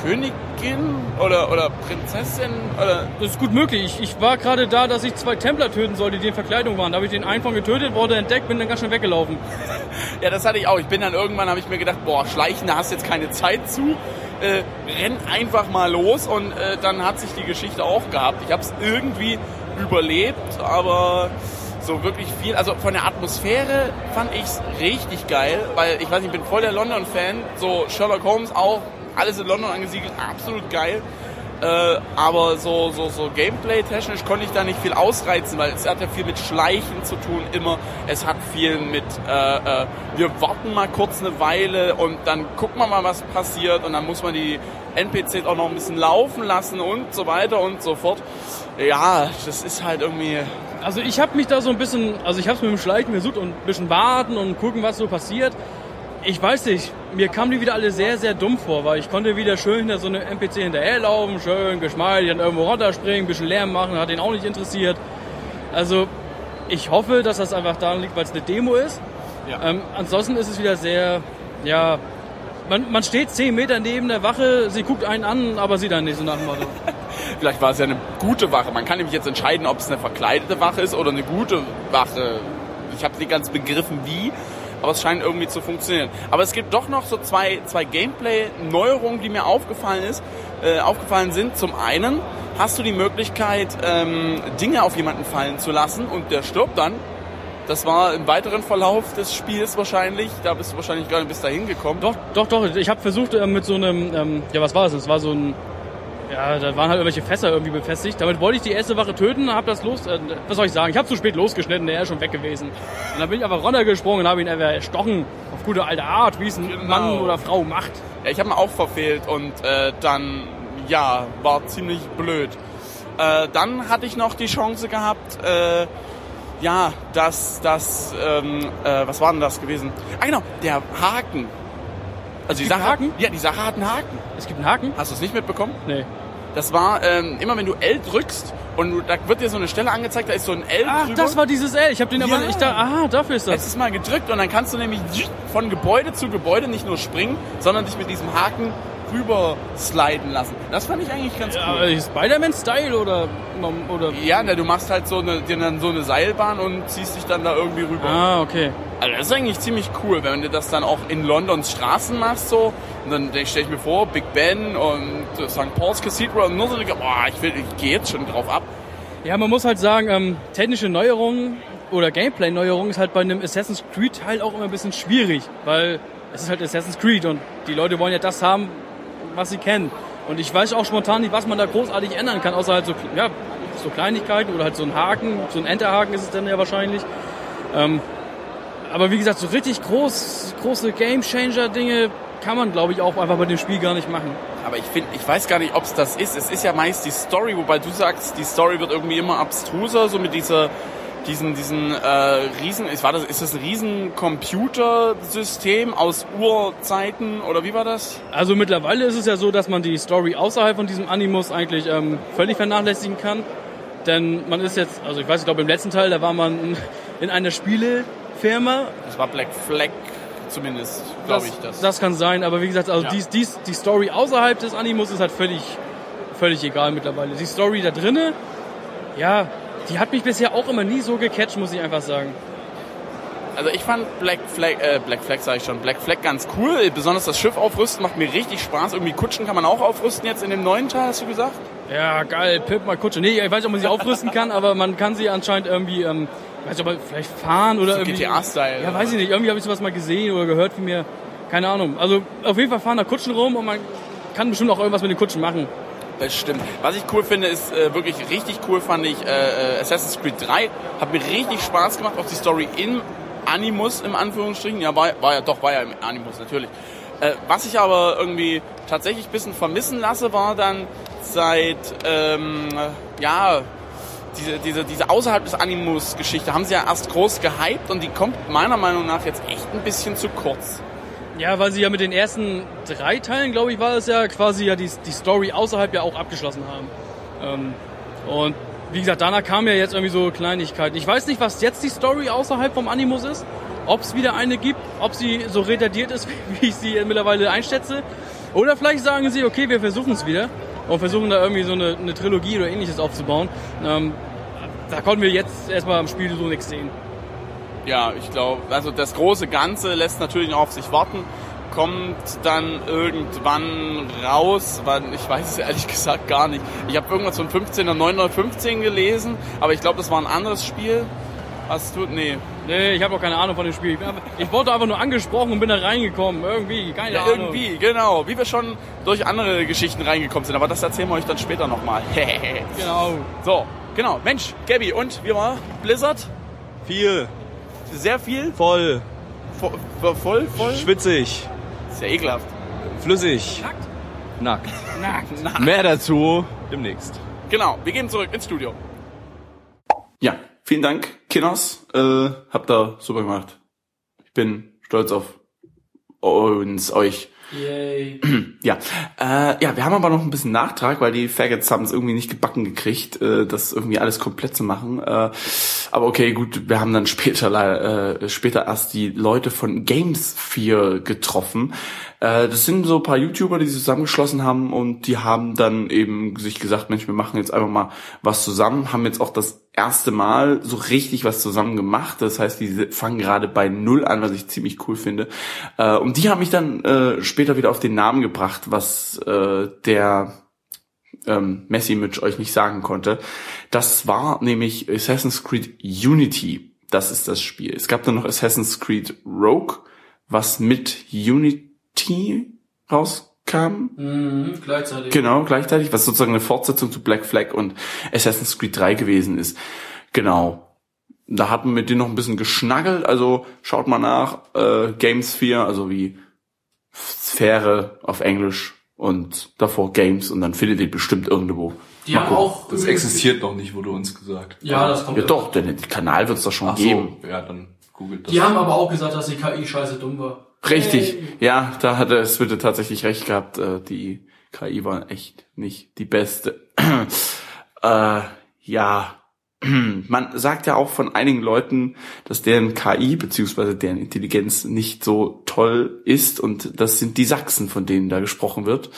Königin oder, oder Prinzessin oder Das ist gut möglich. Ich, ich war gerade da, dass ich zwei Templer töten sollte, die in Verkleidung waren. Da habe ich den einen von getötet, wurde entdeckt, bin dann ganz schnell weggelaufen. Ja, das hatte ich auch. Ich bin dann irgendwann, habe ich mir gedacht, boah, schleichen, da hast du jetzt keine Zeit zu. Äh, renn einfach mal los und äh, dann hat sich die Geschichte auch gehabt. Ich habe es irgendwie überlebt, aber so wirklich viel. Also von der Atmosphäre fand ich es richtig geil, weil ich weiß nicht, ich bin voll der London-Fan. So Sherlock Holmes auch, alles in London angesiedelt, absolut geil. Äh, aber so, so, so Gameplay-technisch konnte ich da nicht viel ausreizen, weil es hat ja viel mit Schleichen zu tun immer. Es hat viel mit, äh, äh, wir warten mal kurz eine Weile und dann gucken wir mal, was passiert und dann muss man die NPCs auch noch ein bisschen laufen lassen und so weiter und so fort. Ja, das ist halt irgendwie, Also ich habe mich da so ein bisschen, also ich habe es mit dem Schleichen versucht und ein bisschen warten und gucken, was so passiert. Ich weiß nicht, mir kamen die wieder alle sehr, sehr dumm vor, weil ich konnte wieder schön hinter so eine NPC hinterherlaufen, schön geschmeidig, dann irgendwo runterspringen, ein bisschen Lärm machen, hat ihn auch nicht interessiert. Also ich hoffe, dass das einfach daran liegt, weil es eine Demo ist. Ja. Ähm, ansonsten ist es wieder sehr, ja, man, man steht zehn Meter neben der Wache, sie guckt einen an, aber sie dann nicht so nach dem Motto. vielleicht war es ja eine gute Wache. Man kann nämlich jetzt entscheiden, ob es eine verkleidete Wache ist oder eine gute Wache. Ich habe nicht ganz begriffen, wie, aber es scheint irgendwie zu funktionieren. Aber es gibt doch noch so zwei, zwei Gameplay-Neuerungen, die mir aufgefallen, ist, äh, aufgefallen sind. Zum einen hast du die Möglichkeit, ähm, Dinge auf jemanden fallen zu lassen und der stirbt dann. Das war im weiteren Verlauf des Spiels wahrscheinlich. Da bist du wahrscheinlich gar nicht bis dahin gekommen. Doch, doch, doch. Ich habe versucht äh, mit so einem, ähm, ja, was war das? Es war so ein, ja, da waren halt irgendwelche Fässer irgendwie befestigt. Damit wollte ich die erste Wache töten, habe das los, äh, was soll ich sagen? Ich habe zu spät losgeschnitten, der ist schon weg gewesen. Und dann bin ich einfach runtergesprungen und habe ihn einfach erstochen. Auf gute alte Art, wie es ein Genau. Mann oder Frau macht. Ja, ich habe ihn auch verfehlt und äh, dann, ja, war ziemlich blöd. Äh, dann hatte ich noch die Chance gehabt, äh, ja, dass das, ähm, äh, was war denn das gewesen? Ah genau, der Haken. Also die Sache, Haken? Ja, die Sache hat einen Haken. Es gibt einen Haken? Hast du es nicht mitbekommen? Nee. Das war ähm, immer, wenn du L drückst und du, da wird dir so eine Stelle angezeigt, da ist so ein L Ach, drüber. das war dieses L. Ich habe den aber Ja. nicht da. Aha, dafür ist das. letztes Mal gedrückt und dann kannst du nämlich von Gebäude zu Gebäude nicht nur springen, sondern dich mit diesem Haken rüber sliden lassen. Das fand ich eigentlich ganz Ja, cool. Spider-Man-Style oder, oder. Ja, na, du machst halt so eine, dir dann so eine Seilbahn und ziehst dich dann da irgendwie rüber. Ah, okay. Also das ist eigentlich ziemlich cool, wenn du das dann auch in Londons Straßen machst so. Und dann stelle ich mir vor, Big Ben und St. Paul's Cathedral und nur so, boah, ich, will- ich gehe jetzt schon drauf ab. Ja, man muss halt sagen, ähm, technische Neuerungen oder Gameplay-Neuerungen ist halt bei einem Assassin's Creed-Teil auch immer ein bisschen schwierig, weil es ist halt Assassin's Creed und die Leute wollen ja das haben, was sie kennen. Und ich weiß auch spontan nicht, was man da großartig ändern kann, außer halt so, ja, so Kleinigkeiten oder halt so ein Haken, so ein Enterhaken ist es dann ja wahrscheinlich. Ähm, aber wie gesagt, so richtig groß, große Game-Changer-Dinge kann man, glaube ich, auch einfach bei dem Spiel gar nicht machen. Aber ich finde, ich weiß gar nicht, ob es das ist. Es ist ja meist die Story, wobei du sagst, die Story wird irgendwie immer abstruser, so mit dieser, diesen, diesen äh, riesen, ist, war das, ist das ein riesen Computersystem aus Urzeiten oder wie war das? Also mittlerweile ist es ja so, dass man die Story außerhalb von diesem Animus eigentlich ähm, völlig vernachlässigen kann. Denn man ist jetzt, also ich weiß, ich glaube im letzten Teil, da war man in einer Spielefirma. Das war Black Flag zumindest, glaube ich. Das. das kann sein, aber wie gesagt, also Ja. dies, dies, die Story außerhalb des Animus ist halt völlig, völlig egal mittlerweile. Die Story da drinnen, ja, die hat mich bisher auch immer nie so gecatcht, muss ich einfach sagen. Also ich fand Black Flag, äh, Black Flag sage ich schon, Black Flag ganz cool. Besonders das Schiff aufrüsten macht mir richtig Spaß. Irgendwie Kutschen kann man auch aufrüsten jetzt in dem neuen Teil, hast du gesagt? Ja, geil, Pimp mal Kutsche. Nee, ich weiß nicht, ob man sie aufrüsten kann, aber man kann sie anscheinend irgendwie, ähm, weiß nicht, ob man vielleicht fahren oder So irgendwie. GTA-Style. Ja, weiß ich nicht. Irgendwie habe ich sowas mal gesehen oder gehört von mir. Keine Ahnung. Also auf jeden Fall fahren da Kutschen rum und man kann bestimmt auch irgendwas mit den Kutschen machen. Das stimmt. Was ich cool finde, ist äh, wirklich richtig cool fand ich äh, äh, Assassin's Creed 3. Hat mir richtig Spaß gemacht, auch die Story in Animus im Anführungsstrichen. Ja, war, war ja doch, war ja im Animus natürlich. Äh, was ich aber irgendwie tatsächlich ein bisschen vermissen lasse, war dann seit, ähm, ja, diese, diese, diese außerhalb des Animus-Geschichte haben sie ja erst groß gehypt und die kommt meiner Meinung nach jetzt echt ein bisschen zu kurz. Ja, weil sie ja mit den ersten drei Teilen, glaube ich, war es ja quasi ja die, die Story außerhalb ja auch abgeschlossen haben. Ähm, und wie gesagt, danach kamen ja jetzt irgendwie so Kleinigkeiten. Ich weiß nicht, was jetzt die Story außerhalb vom Animus ist. Ob es wieder eine gibt, ob sie so retardiert ist, wie ich sie mittlerweile einschätze. Oder vielleicht sagen sie, okay, wir versuchen es wieder und versuchen da irgendwie so eine, eine Trilogie oder ähnliches aufzubauen. Ähm, da konnten wir jetzt erstmal am Spiel so nichts sehen. Ja, ich glaube, also das große Ganze lässt natürlich noch auf sich warten, kommt dann irgendwann raus, wann, ich weiß es ehrlich gesagt gar nicht. Ich habe irgendwas von 15 oder 915 gelesen, aber ich glaube, das war ein anderes Spiel. Hast du, nee. Nee, ich habe auch keine Ahnung von dem Spiel. Ich wurde einfach nur angesprochen und bin da reingekommen. Irgendwie, keine Ja, Ahnung. irgendwie, genau. Wie wir schon durch andere Geschichten reingekommen sind, aber das erzählen wir euch dann später nochmal. Genau. so, genau. Mensch, Gabby, und wie war Blizzard? Viel, Sehr viel? voll, Vo- vo- Voll, voll? schwitzig, Ist ja ekelhaft. flüssig, nackt. Nackt. Mehr dazu demnächst. Genau, wir gehen zurück ins Studio. Ja, vielen Dank, Kinos. Äh, habt da super gemacht. Ich bin stolz auf uns, euch. Yay. Ja, äh, ja, wir haben aber noch ein bisschen Nachtrag, weil die Faggots haben es irgendwie nicht gebacken gekriegt, äh, das irgendwie alles komplett zu machen. Äh, aber okay, gut, wir haben dann später äh, später erst die Leute von Games 4 getroffen. Äh, das sind so ein paar YouTuber, die sich zusammengeschlossen haben und die haben dann eben sich gesagt, Mensch, wir machen jetzt einfach mal was zusammen, haben jetzt auch das erste Mal so richtig was zusammen gemacht. Das heißt, die fangen gerade bei Null an, was ich ziemlich cool finde. Äh, und die haben mich dann äh, später wieder auf den Namen gebracht, was äh, der ähm, Messi Mitch euch nicht sagen konnte. Das war nämlich Assassin's Creed Unity. Das ist das Spiel. Es gab dann noch Assassin's Creed Rogue, was mit Unity rauskam. Mhm, gleichzeitig. Genau, gleichzeitig, was sozusagen eine Fortsetzung zu Black Flag und Assassin's Creed 3 gewesen ist. Genau. Da hatten wir mit denen noch ein bisschen geschnaggelt, also schaut mal nach, äh, Games 4, also wie Sphäre auf Englisch und davor Games und dann findet ihr bestimmt irgendwo. Die haben auch. Das existiert noch nicht, wurde uns gesagt. Ja, das kommt. Ja doch, denn den Kanal wird es doch schon Ach geben. so, ja, dann googelt das. Die haben aber auch gesagt, dass die KI scheiße dumm war. Richtig, ja, da hat er es bitte tatsächlich recht gehabt. Äh, die KI war echt nicht die beste. äh, ja, man sagt ja auch von einigen Leuten, dass deren KI beziehungsweise deren Intelligenz nicht so toll ist und das sind die Sachsen, von denen da gesprochen wird.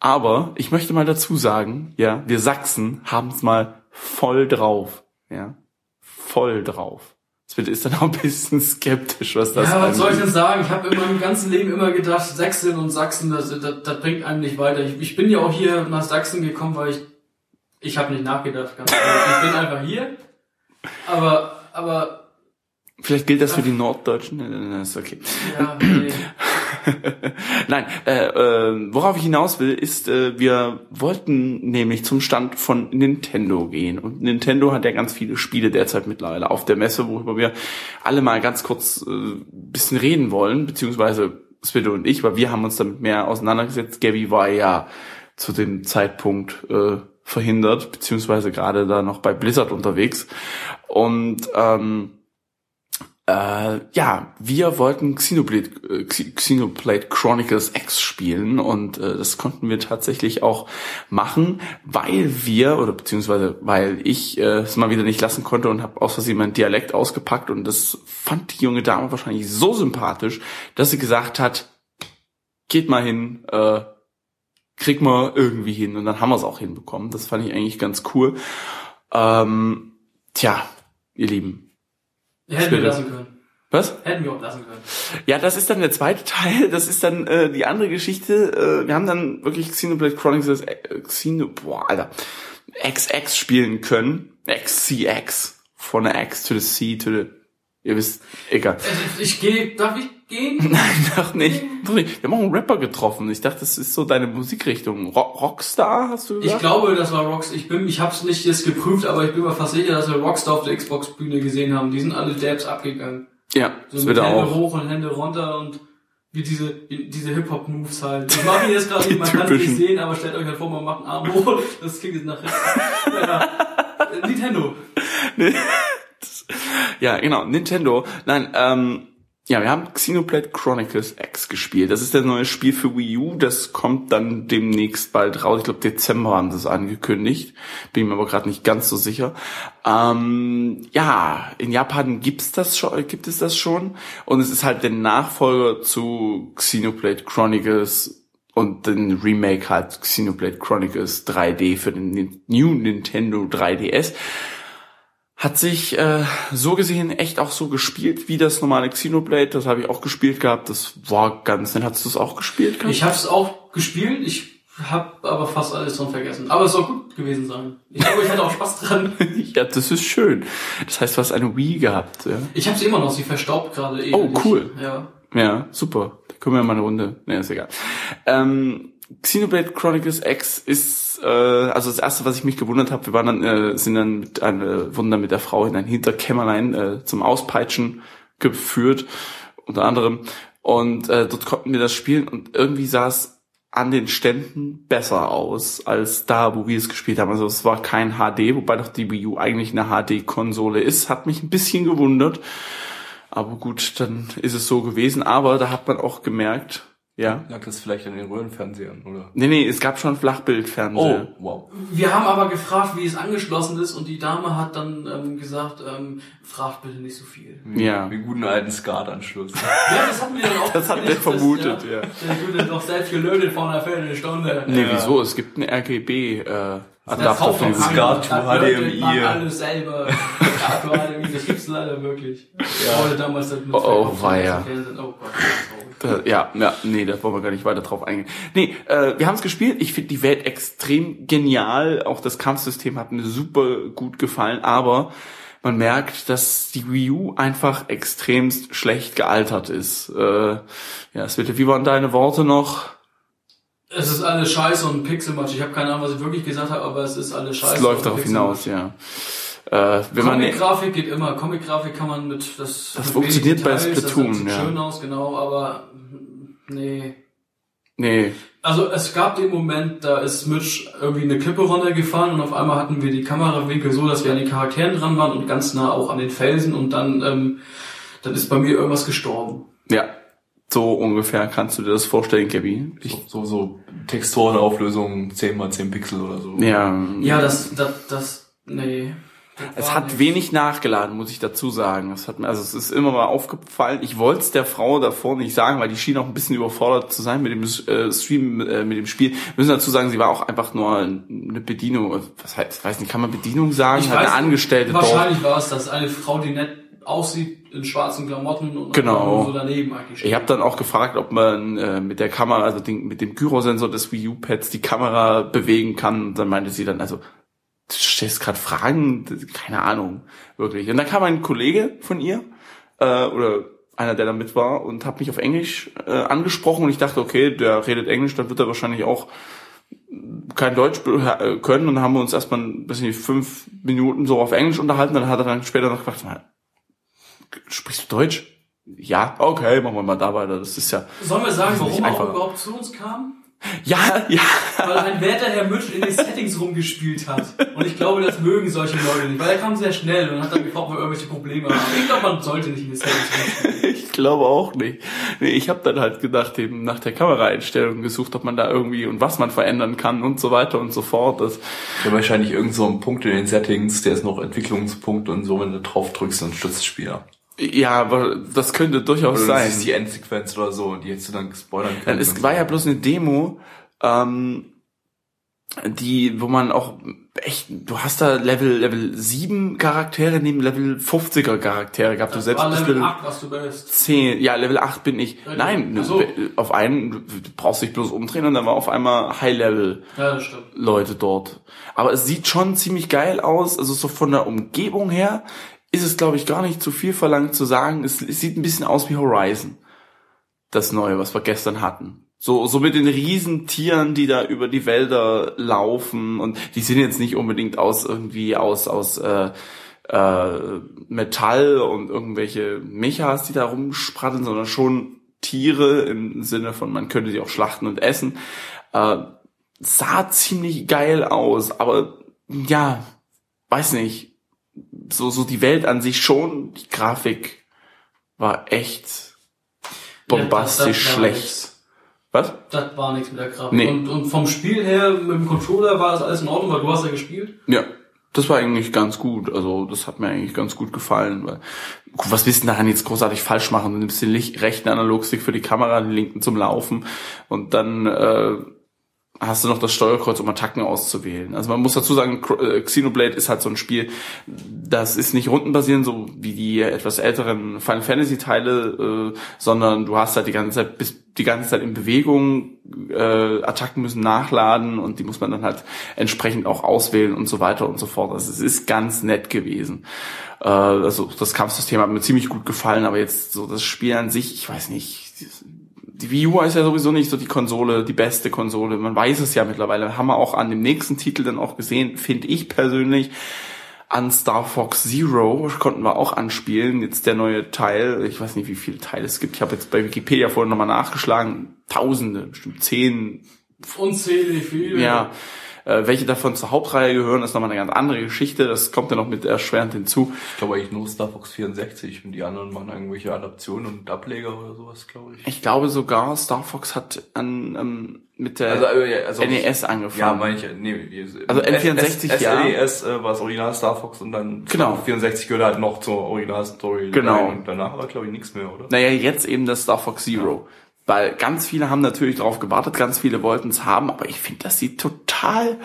Aber ich möchte mal dazu sagen, ja, wir Sachsen haben es mal voll drauf, ja, voll drauf. Sven ist dann auch ein bisschen skeptisch, was das Ja, was soll ich denn sagen? Ich habe in meinem ganzen Leben immer gedacht, Sächsin und Sachsen, das, das, das bringt einem nicht weiter. Ich, ich bin ja auch hier nach Sachsen gekommen, weil ich ich habe nicht nachgedacht. Ganz ich bin einfach hier. Aber aber Vielleicht gilt das für die Norddeutschen. Nein, ist okay. ja, nee. Nein, äh, äh, worauf ich hinaus will, ist, äh, wir wollten nämlich zum Stand von Nintendo gehen. Und Nintendo hat ja ganz viele Spiele derzeit mittlerweile auf der Messe, worüber wir alle mal ganz kurz äh, bisschen reden wollen, beziehungsweise Swido und ich, weil wir haben uns damit mehr auseinandergesetzt. Gabby war ja zu dem Zeitpunkt äh, verhindert, beziehungsweise gerade da noch bei Blizzard unterwegs. Und ähm, äh, ja, wir wollten Xenoblade, äh, Xenoblade Chronicles X spielen und äh, das konnten wir tatsächlich auch machen, weil wir, oder beziehungsweise weil ich äh, es mal wieder nicht lassen konnte und habe aus Versehen meinen Dialekt ausgepackt und das fand die junge Dame wahrscheinlich so sympathisch, dass sie gesagt hat, geht mal hin, äh, krieg mal irgendwie hin und dann haben wir es auch hinbekommen. Das fand ich eigentlich ganz cool. Ähm, tja, ihr Lieben, Hätten wir lassen können. was? Hätten wir auch lassen können. Ja, das ist dann der zweite Teil. Das ist dann äh, die andere Geschichte. Äh, wir haben dann wirklich Xenoblade Chronicles äh, Xeno, boah, Alter, XX spielen können. XCX. Von der X to the C to the, ihr wisst, egal. Also ich gehe, darf ich gehen? Nein, doch nicht. Doch nicht. Wir haben auch einen Rapper getroffen. Ich dachte, das ist so deine Musikrichtung. Rock Rockstar, hast du gesagt? Ich glaube, das war Rocks. Ich bin, ich hab's nicht jetzt geprüft, aber ich bin mir fast sicher, dass wir Rockstar auf der Xbox-Bühne gesehen haben. Die sind alle Dabs abgegangen. ja, So das mit wird Hände auch. hoch und Hände runter und wie diese, diese Hip-Hop-Moves halt. Ich mache jetzt gerade nicht, man kann es nicht sehen, aber stellt euch halt vor, man macht einen Arm hoch, das klingt jetzt nach rechts. ja. Nintendo. Ja, genau, Nintendo. Nein, ähm, ja, wir haben Xenoblade Chronicles X gespielt. Das ist das neue Spiel für Wii U. Das kommt dann demnächst bald raus. Ich glaube, Dezember haben sie es angekündigt. Bin mir aber gerade nicht ganz so sicher. Ähm, ja, in Japan gibt's das schon, gibt es das schon. Und es ist halt der Nachfolger zu Xenoblade Chronicles und den Remake halt Xenoblade Chronicles 3D für den New Nintendo 3DS hat sich äh, so gesehen echt auch so gespielt wie das normale Xenoblade. Das habe ich auch gespielt gehabt. Das war ganz nett. Hast du es auch gespielt gehabt? Ich hab's auch gespielt, ich hab aber fast alles dran vergessen. Aber es soll gut gewesen sein. Ich glaube, ich hatte auch Spaß dran. ja, das ist schön. Das heißt, du hast eine Wii gehabt. Ja, Ich hab's immer noch, sie verstaubt gerade eh. Oh, cool. Ja. ja super. Da können wir mal eine Runde. Nee, ist egal. Ähm, Xenoblade Chronicles X ist äh, also das erste, was ich mich gewundert habe. Wir waren dann äh, sind dann mit einer wurden dann mit der Frau in ein Hinterkämmerlein äh, zum Auspeitschen geführt unter anderem und äh, dort konnten wir das spielen und irgendwie sah es an den Ständen besser aus als da, wo wir es gespielt haben. Also es war kein HD, wobei doch die Wii U eigentlich eine HD-Konsole ist. Hat mich ein bisschen gewundert. Aber gut, dann ist es so gewesen. Aber da hat man auch gemerkt, ja. Lag das vielleicht an den Röhrenfernsehern, oder? Nee, nee, es gab schon Flachbildfernseher. Oh, wow. Wir haben aber gefragt, wie es angeschlossen ist und die Dame hat dann ähm, gesagt, ähm, fragt bitte nicht so viel. Wie, Ja. Wie guten alten Skatanschluss. Ja, das hatten wir dann auch. Das hat gedacht, der vermutet, dass, ja. Der würde doch selbst gelötet vor einer Viertelstunde. Nee, wieso? Es gibt einen RGB äh, Adapter für Skat. Musik. Skat to HDMI. Man alles selber. Skat to HDMI, das gibt's leider wirklich. Ja. Wurde damals das mit Oh, oh, weia. Oh Gott. Äh, Ja, ja, nee, da wollen wir gar nicht weiter drauf eingehen. Nee, äh, wir haben es gespielt. Ich finde die Welt extrem genial. Auch das Kampfsystem hat mir super gut gefallen. Aber man merkt, dass die Wii U einfach extremst schlecht gealtert ist. Äh, ja, Svete, wie waren deine Worte noch? Es ist alles scheiße und Pixelmatch. Ich habe keine Ahnung, was ich wirklich gesagt habe, aber es ist alles scheiße. Es läuft darauf hinaus, ja. Äh, wenn Comic-Grafik geht immer. Comic-Grafik kann man mit das. Das mit funktioniert bei Splatoon, Das sieht ja. schön aus, genau, aber nee. nee, Also es gab den Moment, da ist Mitch irgendwie eine Klippe runtergefallen und auf einmal hatten wir die Kamerawinkel so, dass wir an den Charakteren dran waren und ganz nah auch an den Felsen und dann, ähm, dann ist bei mir irgendwas gestorben. ja, so ungefähr kannst du dir das vorstellen, Gabby. Ich, So, so, so Texturenauflösung 10 mal 10 Pixel oder so. ja, Ja, das, das, das, nee. Das Es hat nix. wenig nachgeladen, muss ich dazu sagen. Es hat mir, also es ist immer mal aufgefallen. Ich wollte es der Frau davor nicht sagen, weil die schien auch ein bisschen überfordert zu sein mit dem äh, Stream, äh, mit dem Spiel. Wir müssen dazu sagen, sie war auch einfach nur eine Bedienung. Was heißt, weiß nicht, kann man Bedienung sagen? Ich halt weiß, eine Angestellte dort. Wahrscheinlich war es das. Eine Frau, die nett aussieht, in schwarzen Klamotten und Genau. so daneben eigentlich Ich habe dann auch gefragt, ob man äh, mit der Kamera, also den, mit dem Gyrosensor des Wii U-Pads die Kamera bewegen kann. Und dann meinte sie dann, also du stellst gerade Fragen, keine Ahnung, wirklich. Und dann kam ein Kollege von ihr, äh, oder einer, der da mit war, und hat mich auf Englisch äh, angesprochen und ich dachte, okay, der redet Englisch, dann wird er wahrscheinlich auch kein Deutsch äh, können und dann haben wir uns erstmal, weiß nicht, fünf Minuten so auf Englisch unterhalten, dann hat er dann später noch gefragt, "Na, sprichst du Deutsch? Ja, okay, machen wir mal da weiter, das ist ja, Sollen wir sagen, warum er auch überhaupt zu uns kam? ja, ja, Weil ein werter Herr Mütsch in den Settings rumgespielt hat. Und ich glaube, das mögen solche Leute nicht. Weil er kam sehr schnell und hat dann gefragt, ob wir irgendwelche Probleme haben. Ich glaube, man sollte nicht in den Settings rumspielen. ich glaube auch nicht. Nee, ich habe dann halt gedacht, eben nach der Kameraeinstellung gesucht, ob man da irgendwie und was man verändern kann und so weiter und so fort. Das, Ja, wahrscheinlich irgend so ein Punkt in den Settings, der ist noch Entwicklungspunkt und so, wenn du drauf drückst, dann stürzt das Spiel ab. Ja, aber das könnte durchaus Oder sein. das ist die Endsequenz oder so, und die hättest du dann spoilern Dann können. es war ja bloß eine Demo, ähm, die, wo man auch echt, du hast da Level, Level 7 Charaktere neben Level 50er Charaktere gehabt. Du selbst war bist Level Level 8, was du bist. 10, ja, Level 8 bin ich. Ja, Nein, so. auf einen, du brauchst dich bloß umdrehen und dann war auf einmal High Level. Ja, das stimmt. Leute dort. Aber es sieht schon ziemlich geil aus. Also so von der Umgebung her ist es, glaube ich, gar nicht zu viel verlangt zu sagen. Es, es sieht ein bisschen aus wie Horizon. Das neue, was wir gestern hatten. So, so mit den riesen Tieren, die da über die Wälder laufen und die sind jetzt nicht unbedingt aus irgendwie aus aus äh, äh, Metall und irgendwelche Mechas, die da rumspratteln, sondern schon Tiere im Sinne von man könnte sie auch schlachten und essen. Äh, sah ziemlich geil aus, aber ja, weiß nicht, so so die Welt an sich schon, die Grafik war echt bombastisch Ja, schlecht. nix. Was? Das war nichts mit der Grafik. Nee. Und, und vom Spiel her, mit dem Controller war das alles in Ordnung, weil du hast ja gespielt. Ja, das war eigentlich ganz gut. Also das hat mir eigentlich ganz gut gefallen. Weil, was willst du daran jetzt großartig falsch machen? Du nimmst den rechten Analogstick für die Kamera, den linken zum Laufen und dann äh, hast du noch das Steuerkreuz, um Attacken auszuwählen. Also man muss dazu sagen, äh, Xenoblade ist halt so ein Spiel, das ist nicht rundenbasierend, so wie die etwas älteren Final Fantasy Teile, äh, sondern du hast halt die ganze Zeit bist die ganze Zeit in Bewegung, äh, Attacken müssen nachladen und die muss man dann halt entsprechend auch auswählen und so weiter und so fort. Also es ist ganz nett gewesen. Äh, also das Kampfsystem hat mir ziemlich gut gefallen, aber jetzt so das Spiel an sich, ich weiß nicht, die Wii U ist ja sowieso nicht so die Konsole, die beste Konsole. Man weiß es ja mittlerweile. Haben wir auch an dem nächsten Titel dann auch gesehen, finde ich persönlich. An Star Fox Zero konnten wir auch anspielen. Jetzt der neue Teil. Ich weiß nicht, wie viele Teile es gibt. Ich habe jetzt bei Wikipedia vorhin nochmal nachgeschlagen. Tausende, bestimmt zehn, Unzählig viel. ja. Äh, welche davon zur Hauptreihe gehören, ist nochmal eine ganz andere Geschichte. Das kommt ja noch mit erschwerend hinzu. Ich glaube eigentlich nur Star Fox 64 und die anderen machen irgendwelche Adaptionen und Ableger oder sowas, glaube ich. Ich glaube sogar, Star Fox hat an ähm, mit der Also, äh, ja, also- NES angefangen. Ja, meine ich, nee, Also N64, S, ja. SNES äh, war das Original Star Fox und dann Genau. 64 gehört halt noch zur Original-Story. Genau. Und danach war, glaube ich, nichts mehr, oder? Naja, jetzt eben das Star Fox Zero. Weil ganz viele haben natürlich darauf gewartet, ganz viele wollten es haben, aber ich finde, das sieht total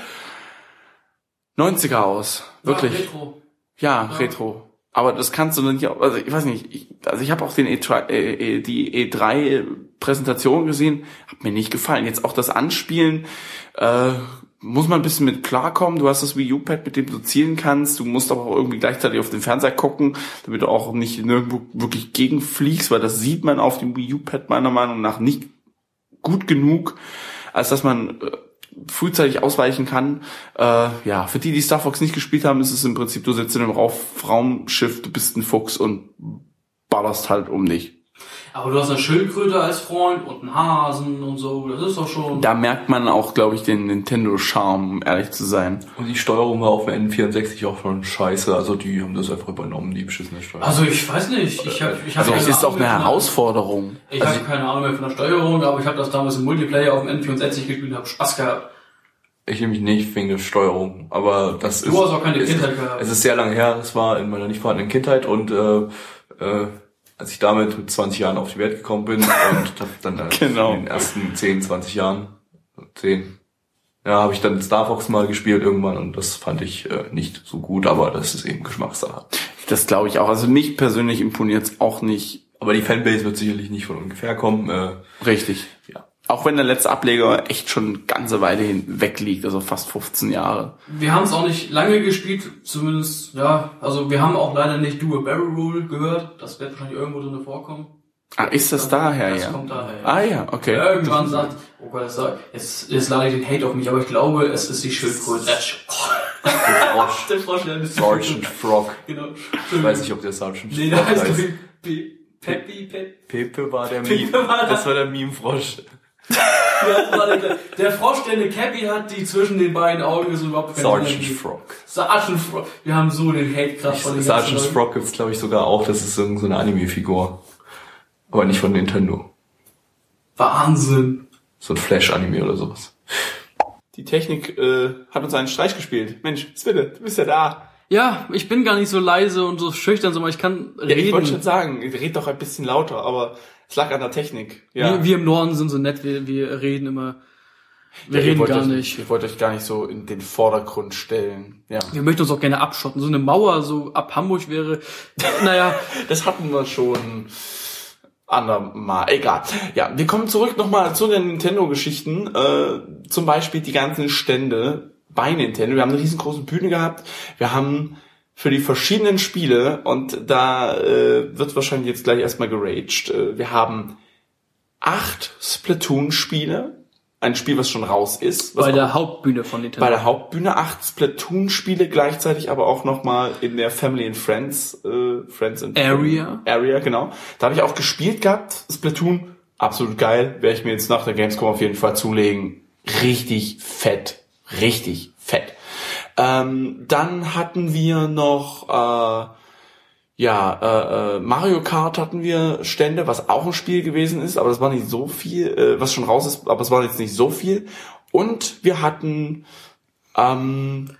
90er aus. Wirklich. Ja, Retro. Ja, Ja. Retro. Aber das kannst du nicht, also ich weiß nicht, ich, also ich habe auch den E3, äh, äh, die E3-Präsentation gesehen, hat mir nicht gefallen. Jetzt auch das Anspielen, äh, muss man ein bisschen mit klarkommen. Du hast das Wii U-Pad, mit dem du zielen kannst. Du musst aber auch irgendwie gleichzeitig auf den Fernseher gucken, damit du auch nicht nirgendwo wirklich gegenfliegst, weil das sieht man auf dem Wii U-Pad meiner Meinung nach nicht gut genug, als dass man äh, frühzeitig ausweichen kann. Äh, ja, für die, die Star Fox nicht gespielt haben, ist es im Prinzip, du sitzt in einem Raumschiff, du bist ein Fuchs und ballerst halt um dich. Aber du hast eine Schildkröte als Freund und einen Hasen und so. Das ist doch schon. Da merkt man auch, glaube ich, den Nintendo-Charme, um ehrlich zu sein. Und die Steuerung war auf dem N64 auch schon scheiße. Also die haben das einfach übernommen, die beschissene Steuerung. Also ich weiß nicht. Ich hab, ich hab Also es ist auch eine Herausforderung. Ich habe keine Ahnung mehr von der Steuerung, aber ich habe das damals im Multiplayer auf dem N64 gespielt und habe Spaß gehabt. Ich nämlich nicht wegen der Steuerung, aber das Du ist... hast auch keine ist, Kindheit gehabt. Es ist sehr lange her, das war in meiner nicht vorhandenen Kindheit und äh, äh, als ich damit mit 20 Jahren auf die Welt gekommen bin und dann halt Genau. in den ersten 10, 20 Jahren, 10, ja, habe ich dann Star Fox mal gespielt irgendwann und das fand ich äh, nicht so gut, aber das ist eben Geschmackssache. Das glaube ich auch. Also mich persönlich imponiert es auch nicht Aber die Fanbase wird sicherlich nicht von ungefähr kommen. Äh, richtig. ja. Auch wenn der letzte Ableger echt schon eine ganze Weile hinweg liegt, also fast 15 Jahre. Wir haben es auch nicht lange gespielt, zumindest, ja, also wir haben auch leider nicht Do a Barrel Rule gehört. Das wird wahrscheinlich irgendwo drin vorkommen. Ah, ist das daher, das ja? kommt daher. Ah ja, okay. Irgendwann sagt, oh Gott, das sagt, jetzt, jetzt lade ich den Hate auf mich, aber ich glaube, es ist die Schildkröte. Der Frosch, der ist Sergeant Frog. Genau. Ich weiß nicht, ob der Sergeant Nee, Frog der heißt heißt. Pe- Pe- Peppi, Peppi. Pepe war der Pepe Meme. war Das war der Meme-Frosch. Der, Frosch, der eine Cappy hat, die zwischen den beiden Augen ist überhaupt keine Sergeant. Frog. Sergeant Frog. Wir haben so den Hate krass von den Sergeant. Frog gibt's glaube ich sogar auch. Das ist irgend so eine Anime-Figur. Aber nicht von Nintendo. Wahnsinn. So ein Flash-Anime oder sowas. Die Technik äh, hat uns einen Streich gespielt. Mensch, Zwille, du bist ja da. Ja, ich bin gar nicht so leise und so schüchtern, sondern ich kann Ja, ich wollte schon reden. sagen, red doch ein bisschen lauter, aber es lag an der Technik. Ja. wir, wir im Norden sind so nett, wir, wir reden immer. Wir Ja, reden gar euch, nicht. Ihr wollt euch gar nicht so in den Vordergrund stellen. Ja. Wir möchten uns auch gerne abschotten. So eine Mauer so ab Hamburg wäre, naja, Das hatten wir schon andermal. Egal. Ja, wir kommen zurück nochmal zu den Nintendo-Geschichten. Äh, zum Beispiel die ganzen Stände bei Nintendo. Wir haben eine riesengroße Bühne gehabt. Wir haben für die verschiedenen Spiele, und da äh, wird wahrscheinlich jetzt gleich erstmal geraged, äh, wir haben acht Splatoon-Spiele. Ein Spiel, was schon raus ist. Was bei der Hauptbühne von Nintendo. bei der Hauptbühne acht Splatoon-Spiele gleichzeitig, aber auch nochmal in der Family and Friends, äh, Friends and Area. Area, genau. Da habe ich auch gespielt gehabt, Splatoon, absolut geil, werde ich mir jetzt nach der Gamescom auf jeden Fall zulegen. Richtig fett, richtig fett. Ähm, dann hatten wir noch äh, ja, äh, äh, Mario Kart hatten wir Stände, was auch ein Spiel gewesen ist, aber das war nicht so viel, äh, was schon raus ist, aber es war jetzt nicht so viel. Und wir hatten ähm,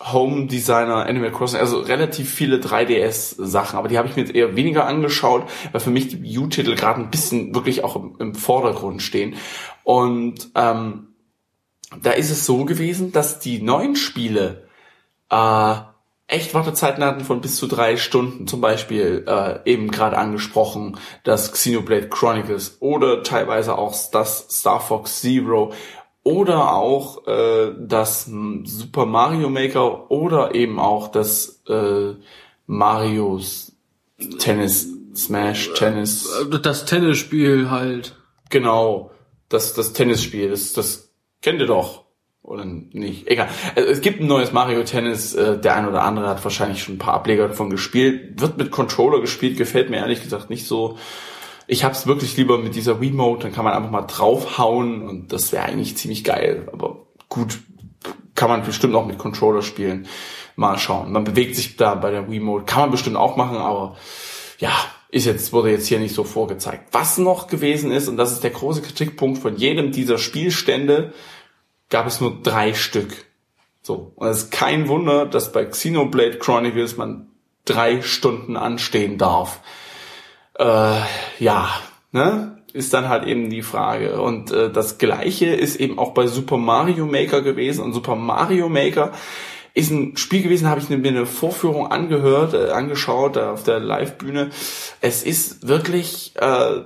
Home Designer Animal Crossing, also relativ viele 3DS-Sachen, aber die habe ich mir jetzt eher weniger angeschaut, weil für mich die U-Titel gerade ein bisschen wirklich auch im, im Vordergrund stehen. Und ähm, da ist es so gewesen, dass die neuen Spiele äh, echt Wartezeiten hatten von bis zu drei Stunden, zum Beispiel äh, eben gerade angesprochen das Xenoblade Chronicles oder teilweise auch das Star Fox Zero oder auch äh, das Super Mario Maker oder eben auch das äh, Marios Tennis Smash Tennis das Tennisspiel halt. Genau, das, das Tennisspiel, das, das kennt ihr doch. Oder nicht, egal. Also, Es gibt ein neues Mario Tennis, äh, der ein oder andere hat wahrscheinlich schon ein paar Ableger davon gespielt. Wird mit Controller gespielt, gefällt mir ehrlich gesagt nicht so. Ich hab's wirklich lieber mit dieser Wiimote, dann kann man einfach mal draufhauen und das wäre eigentlich ziemlich geil. Aber gut, kann man bestimmt auch mit Controller spielen. Mal schauen. Man bewegt sich da bei der Wiimote, kann man bestimmt auch machen, aber ja, ist jetzt, wurde jetzt hier nicht so vorgezeigt. Was noch gewesen ist, und das ist der große Kritikpunkt von jedem dieser Spielstände, gab es nur drei Stück. So. Und es ist kein Wunder, dass bei Xenoblade Chronicles man drei Stunden anstehen darf. Äh, ja, ne? Ist dann halt eben die Frage. Und äh, das gleiche ist eben auch bei Super Mario Maker gewesen. Und Super Mario Maker ist ein Spiel gewesen, habe ich mir eine Vorführung angehört, äh, angeschaut äh, auf der Live-Bühne. Es ist wirklich, äh,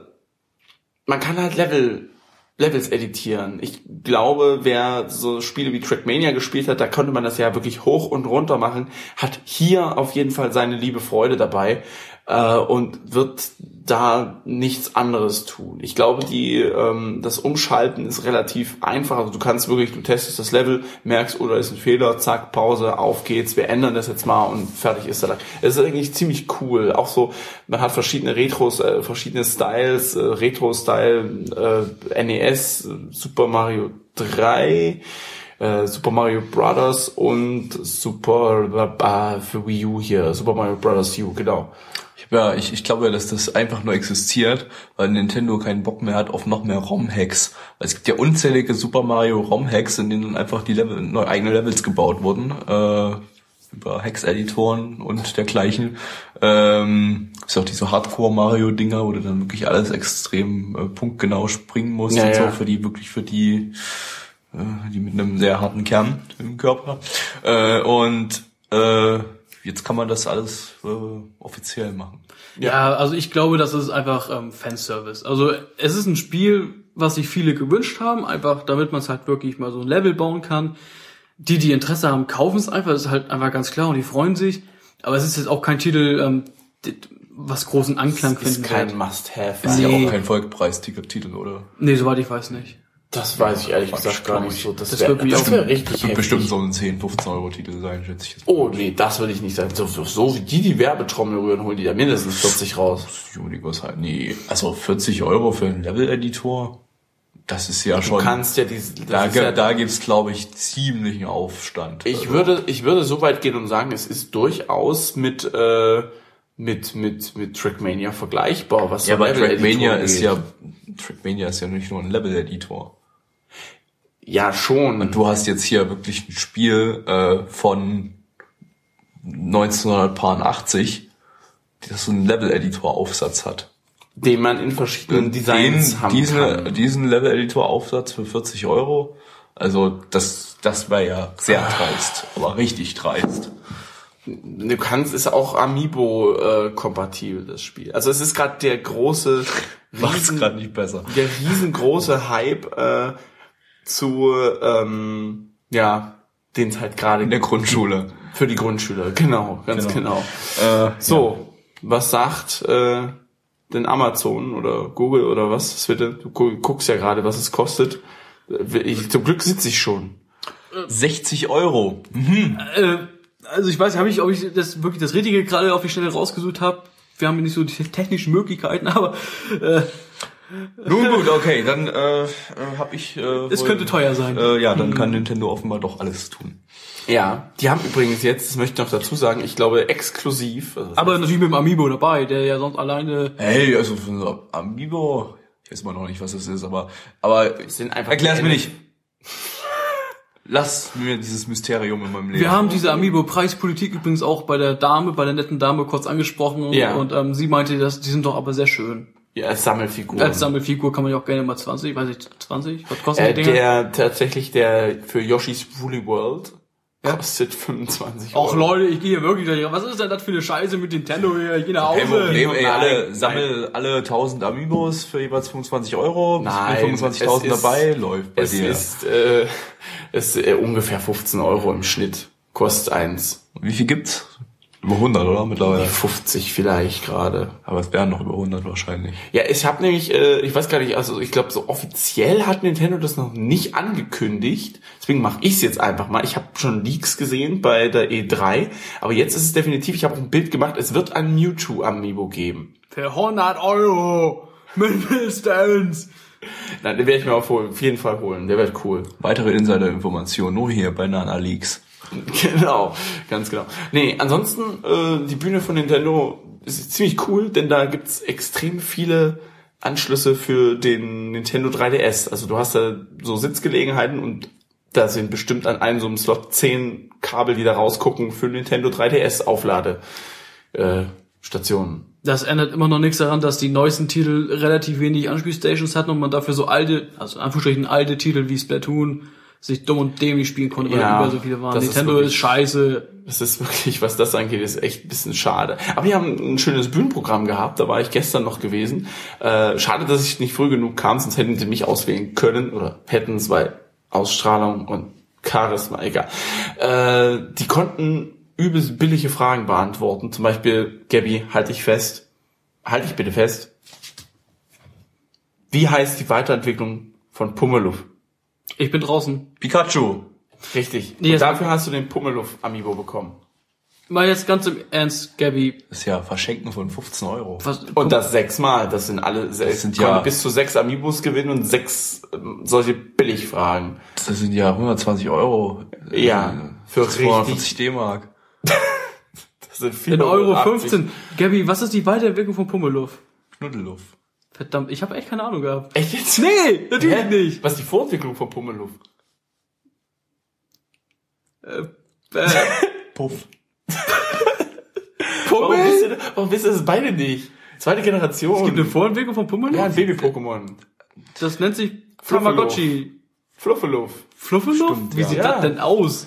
man kann halt Level Levels editieren. Ich glaube, wer so Spiele wie Trackmania gespielt hat, da konnte man das ja wirklich hoch und runter machen, hat hier auf jeden Fall seine liebe Freude dabei äh, und wird da nichts anderes tun. Ich glaube, die ähm, das Umschalten ist relativ einfach. Also du kannst wirklich, du testest das Level, merkst, oder ist ein Fehler, zack, Pause, auf geht's, wir ändern das jetzt mal und fertig ist er. Es ist eigentlich ziemlich cool. Auch so, man hat verschiedene Retros, äh, verschiedene Styles, äh, Retro-Style, äh, NES, Super Mario 3, äh, Super Mario Brothers und Super äh, für Wii U hier, Super Mario Brothers U, genau. Ja, ich, ich glaube ja, dass das einfach nur existiert, weil Nintendo keinen Bock mehr hat auf noch mehr ROM-Hacks. Es gibt ja unzählige Super Mario ROM-Hacks, in denen einfach die Level, neue eigene Levels gebaut wurden, äh, über Hex-Editoren und dergleichen. Ähm, ist auch diese Hardcore-Mario-Dinger, wo du dann wirklich alles extrem äh, punktgenau springen musst Ja, und so ja. für die, wirklich für die, äh, die mit einem sehr harten Kern im Körper. Äh, und äh, jetzt kann man das alles äh, offiziell machen. Ja, also ich glaube, das ist einfach ähm, Fanservice. Also es ist ein Spiel, was sich viele gewünscht haben, einfach damit man es halt wirklich mal so ein Level bauen kann. Die, die Interesse haben, kaufen es einfach, das ist halt einfach ganz klar und die freuen sich. Aber es ist jetzt auch kein Titel, ähm, was großen Anklang ist finden kein wird. Must-Have. Ist ja Nee. auch kein Vollpreistitel, oder? Nee, soweit ich weiß nicht. Das weiß ich ehrlich Quatsch, gesagt gar nicht ich. so. Das, Das wär, das auch- wär richtig Das wird bestimmt so ein 10, 15 Euro Titel sein, schätze ich jetzt. Oh nee, das will ich nicht sagen. So, so, so wie die die Werbetrommel rühren, holen die da mindestens 40 raus. Universe halt. Nee, also 40 Euro für einen Level-Editor, das ist ja Du schon... kannst ja diese. da ja, da gibt's, glaube ich, ziemlichen Aufstand. ich Also, würde, ich würde so weit gehen und sagen, es ist durchaus mit äh, mit mit mit Trackmania vergleichbar, was Ja, aber Trackmania ist ja... Trackmania ist ja nicht nur ein Level-Editor. Ja schon. Und du hast jetzt hier wirklich ein Spiel äh, von 1980, das so einen Level-Editor-Aufsatz hat. den man in verschiedenen Designs Den, haben diesen, kann. diesen Level-Editor-Aufsatz für 40 Euro, also das, das wäre ja sehr dreist, aber richtig dreist. Du kannst, ist auch Amiibo äh, kompatibel das Spiel. Also es ist gerade der große Macht's gerade nicht besser. der riesengroße Hype äh, zu ähm, ja, den es halt gerade In der Grundschule. für die Grundschüler. Genau, ganz genau. Äh, So, was sagt äh, denn Amazon oder Google oder was? Das wird, du gu- guckst ja gerade, was es kostet. Äh, Ich, zum Glück sitze ich schon. 60 Euro. Äh, also ich weiß nicht, ob ich das wirklich das Richtige gerade auf die Schnelle rausgesucht habe. Wir haben nicht so die technischen Möglichkeiten, aber äh, Nun gut, okay, dann äh, äh, habe ich. Äh, es wohl- könnte teuer sein. Äh, ja, dann kann Nintendo offenbar doch alles tun. Ja, die haben übrigens jetzt, das möchte ich noch dazu sagen, ich glaube exklusiv. Also aber natürlich mit dem Amiibo dabei, der ja sonst alleine. Hey, also so Amiibo, ich weiß mal noch nicht, was das ist, aber aber erklär's mir nicht. Lass mir dieses Mysterium in meinem Leben. Wir haben diese Amiibo-Preispolitik übrigens auch bei der Dame, bei der netten Dame kurz angesprochen Ja. und ähm, sie meinte, dass die sind doch aber sehr schön. Ja, als Sammelfigur. Als Sammelfigur kann man ja auch gerne mal 20, weiß ich, 20? Was kosten äh, die Dinger? der tatsächlich der für Yoshi's Woolly World kostet 25 Euro. Och Leute, ich gehe hier wirklich. Was ist denn das für eine Scheiße mit Nintendo hier? Ich gehe nach Kein Hause. Problem, ey, alle, sammel alle 1000 Amiibos für jeweils 25 Euro. Nein, mit 25.000 es ist- dabei, läuft bei Es dir. ist, äh, es ist äh, ungefähr 15 Euro im Schnitt. Kostet eins. Wie viel gibt's? Über 100, oder? Mittlerweile. 50 vielleicht gerade. Aber es wären noch über 100 wahrscheinlich. Ja, ich habe nämlich, äh, ich weiß gar nicht, also ich glaube, so offiziell hat Nintendo das noch nicht angekündigt. Deswegen mache ich es jetzt einfach mal. Ich habe schon Leaks gesehen bei der E3, aber jetzt ist es definitiv, ich habe auch ein Bild gemacht, es wird ein Mewtwo Amiibo geben. Für 100 Euro. Mindestens. Nein, den werde ich mir auf auf jeden Fall holen. Der wird cool. Weitere Insider-Informationen nur hier bei Nana Leaks. Genau, ganz genau. Nee, ansonsten, äh, die Bühne von Nintendo ist ziemlich cool, denn da gibt's extrem viele Anschlüsse für den Nintendo 3DS. Also du hast da so Sitzgelegenheiten und da sind bestimmt an einem so einem Slot zehn Kabel, die da rausgucken für Nintendo 3DS Auflade äh, Stationen. Das ändert immer noch nichts daran, dass die neuesten Titel relativ wenig Anspielstations hatten und man dafür so alte, also in Anführungsstrichen alte Titel wie Splatoon sich dumm und dämlich spielen konnte, weil Ja, über so viele waren. das ist Nintendo wirklich- ist scheiße. Das ist wirklich, was das angeht, ist echt ein bisschen schade. Aber die haben ein schönes Bühnenprogramm gehabt, da war ich gestern noch gewesen. Äh, schade, dass ich nicht früh genug kam, sonst hätten sie mich auswählen können oder hätten es, weil Ausstrahlung und Charisma, egal. Äh, die konnten übelst billige Fragen beantworten. Zum Beispiel, Gabby, halt dich fest. Halt dich bitte fest. Wie heißt die Weiterentwicklung von Pummeluff? Ich bin draußen. Pikachu! Richtig. Nee, Und jetzt- dafür hast du den Pummeluff Amiibo bekommen. Mal jetzt ganz im Ernst, Gabby. Das ist ja Verschenken von 15 Euro. Was, Und das sechsmal. Das sind alle, das sind ja- bis zu sechs Amiibos gewinnen und sechs ähm, solche Billigfragen. Das sind ja 120 Euro. Ja, für für 240 richtig- D-Mark. Das sind in Euro 480. 15. Gabby, was ist die Weiterentwicklung von Pummeluff? Knuddeluff. Verdammt, ich habe echt keine Ahnung gehabt. Echt jetzt? Nee, natürlich Hä? nicht. Was ist die Vorentwicklung von Pummeluff? Äh, Puff. Warum wisst, ihr, warum wisst ihr das beide nicht? Zweite Generation. es gibt eine Vorentwicklung von Pummeluff? ja, ein Baby-Pokémon. Das nennt sich. Tamagotchi. Fluffeluff. Fluffeluff? Wie ja. sieht Ja. das denn aus?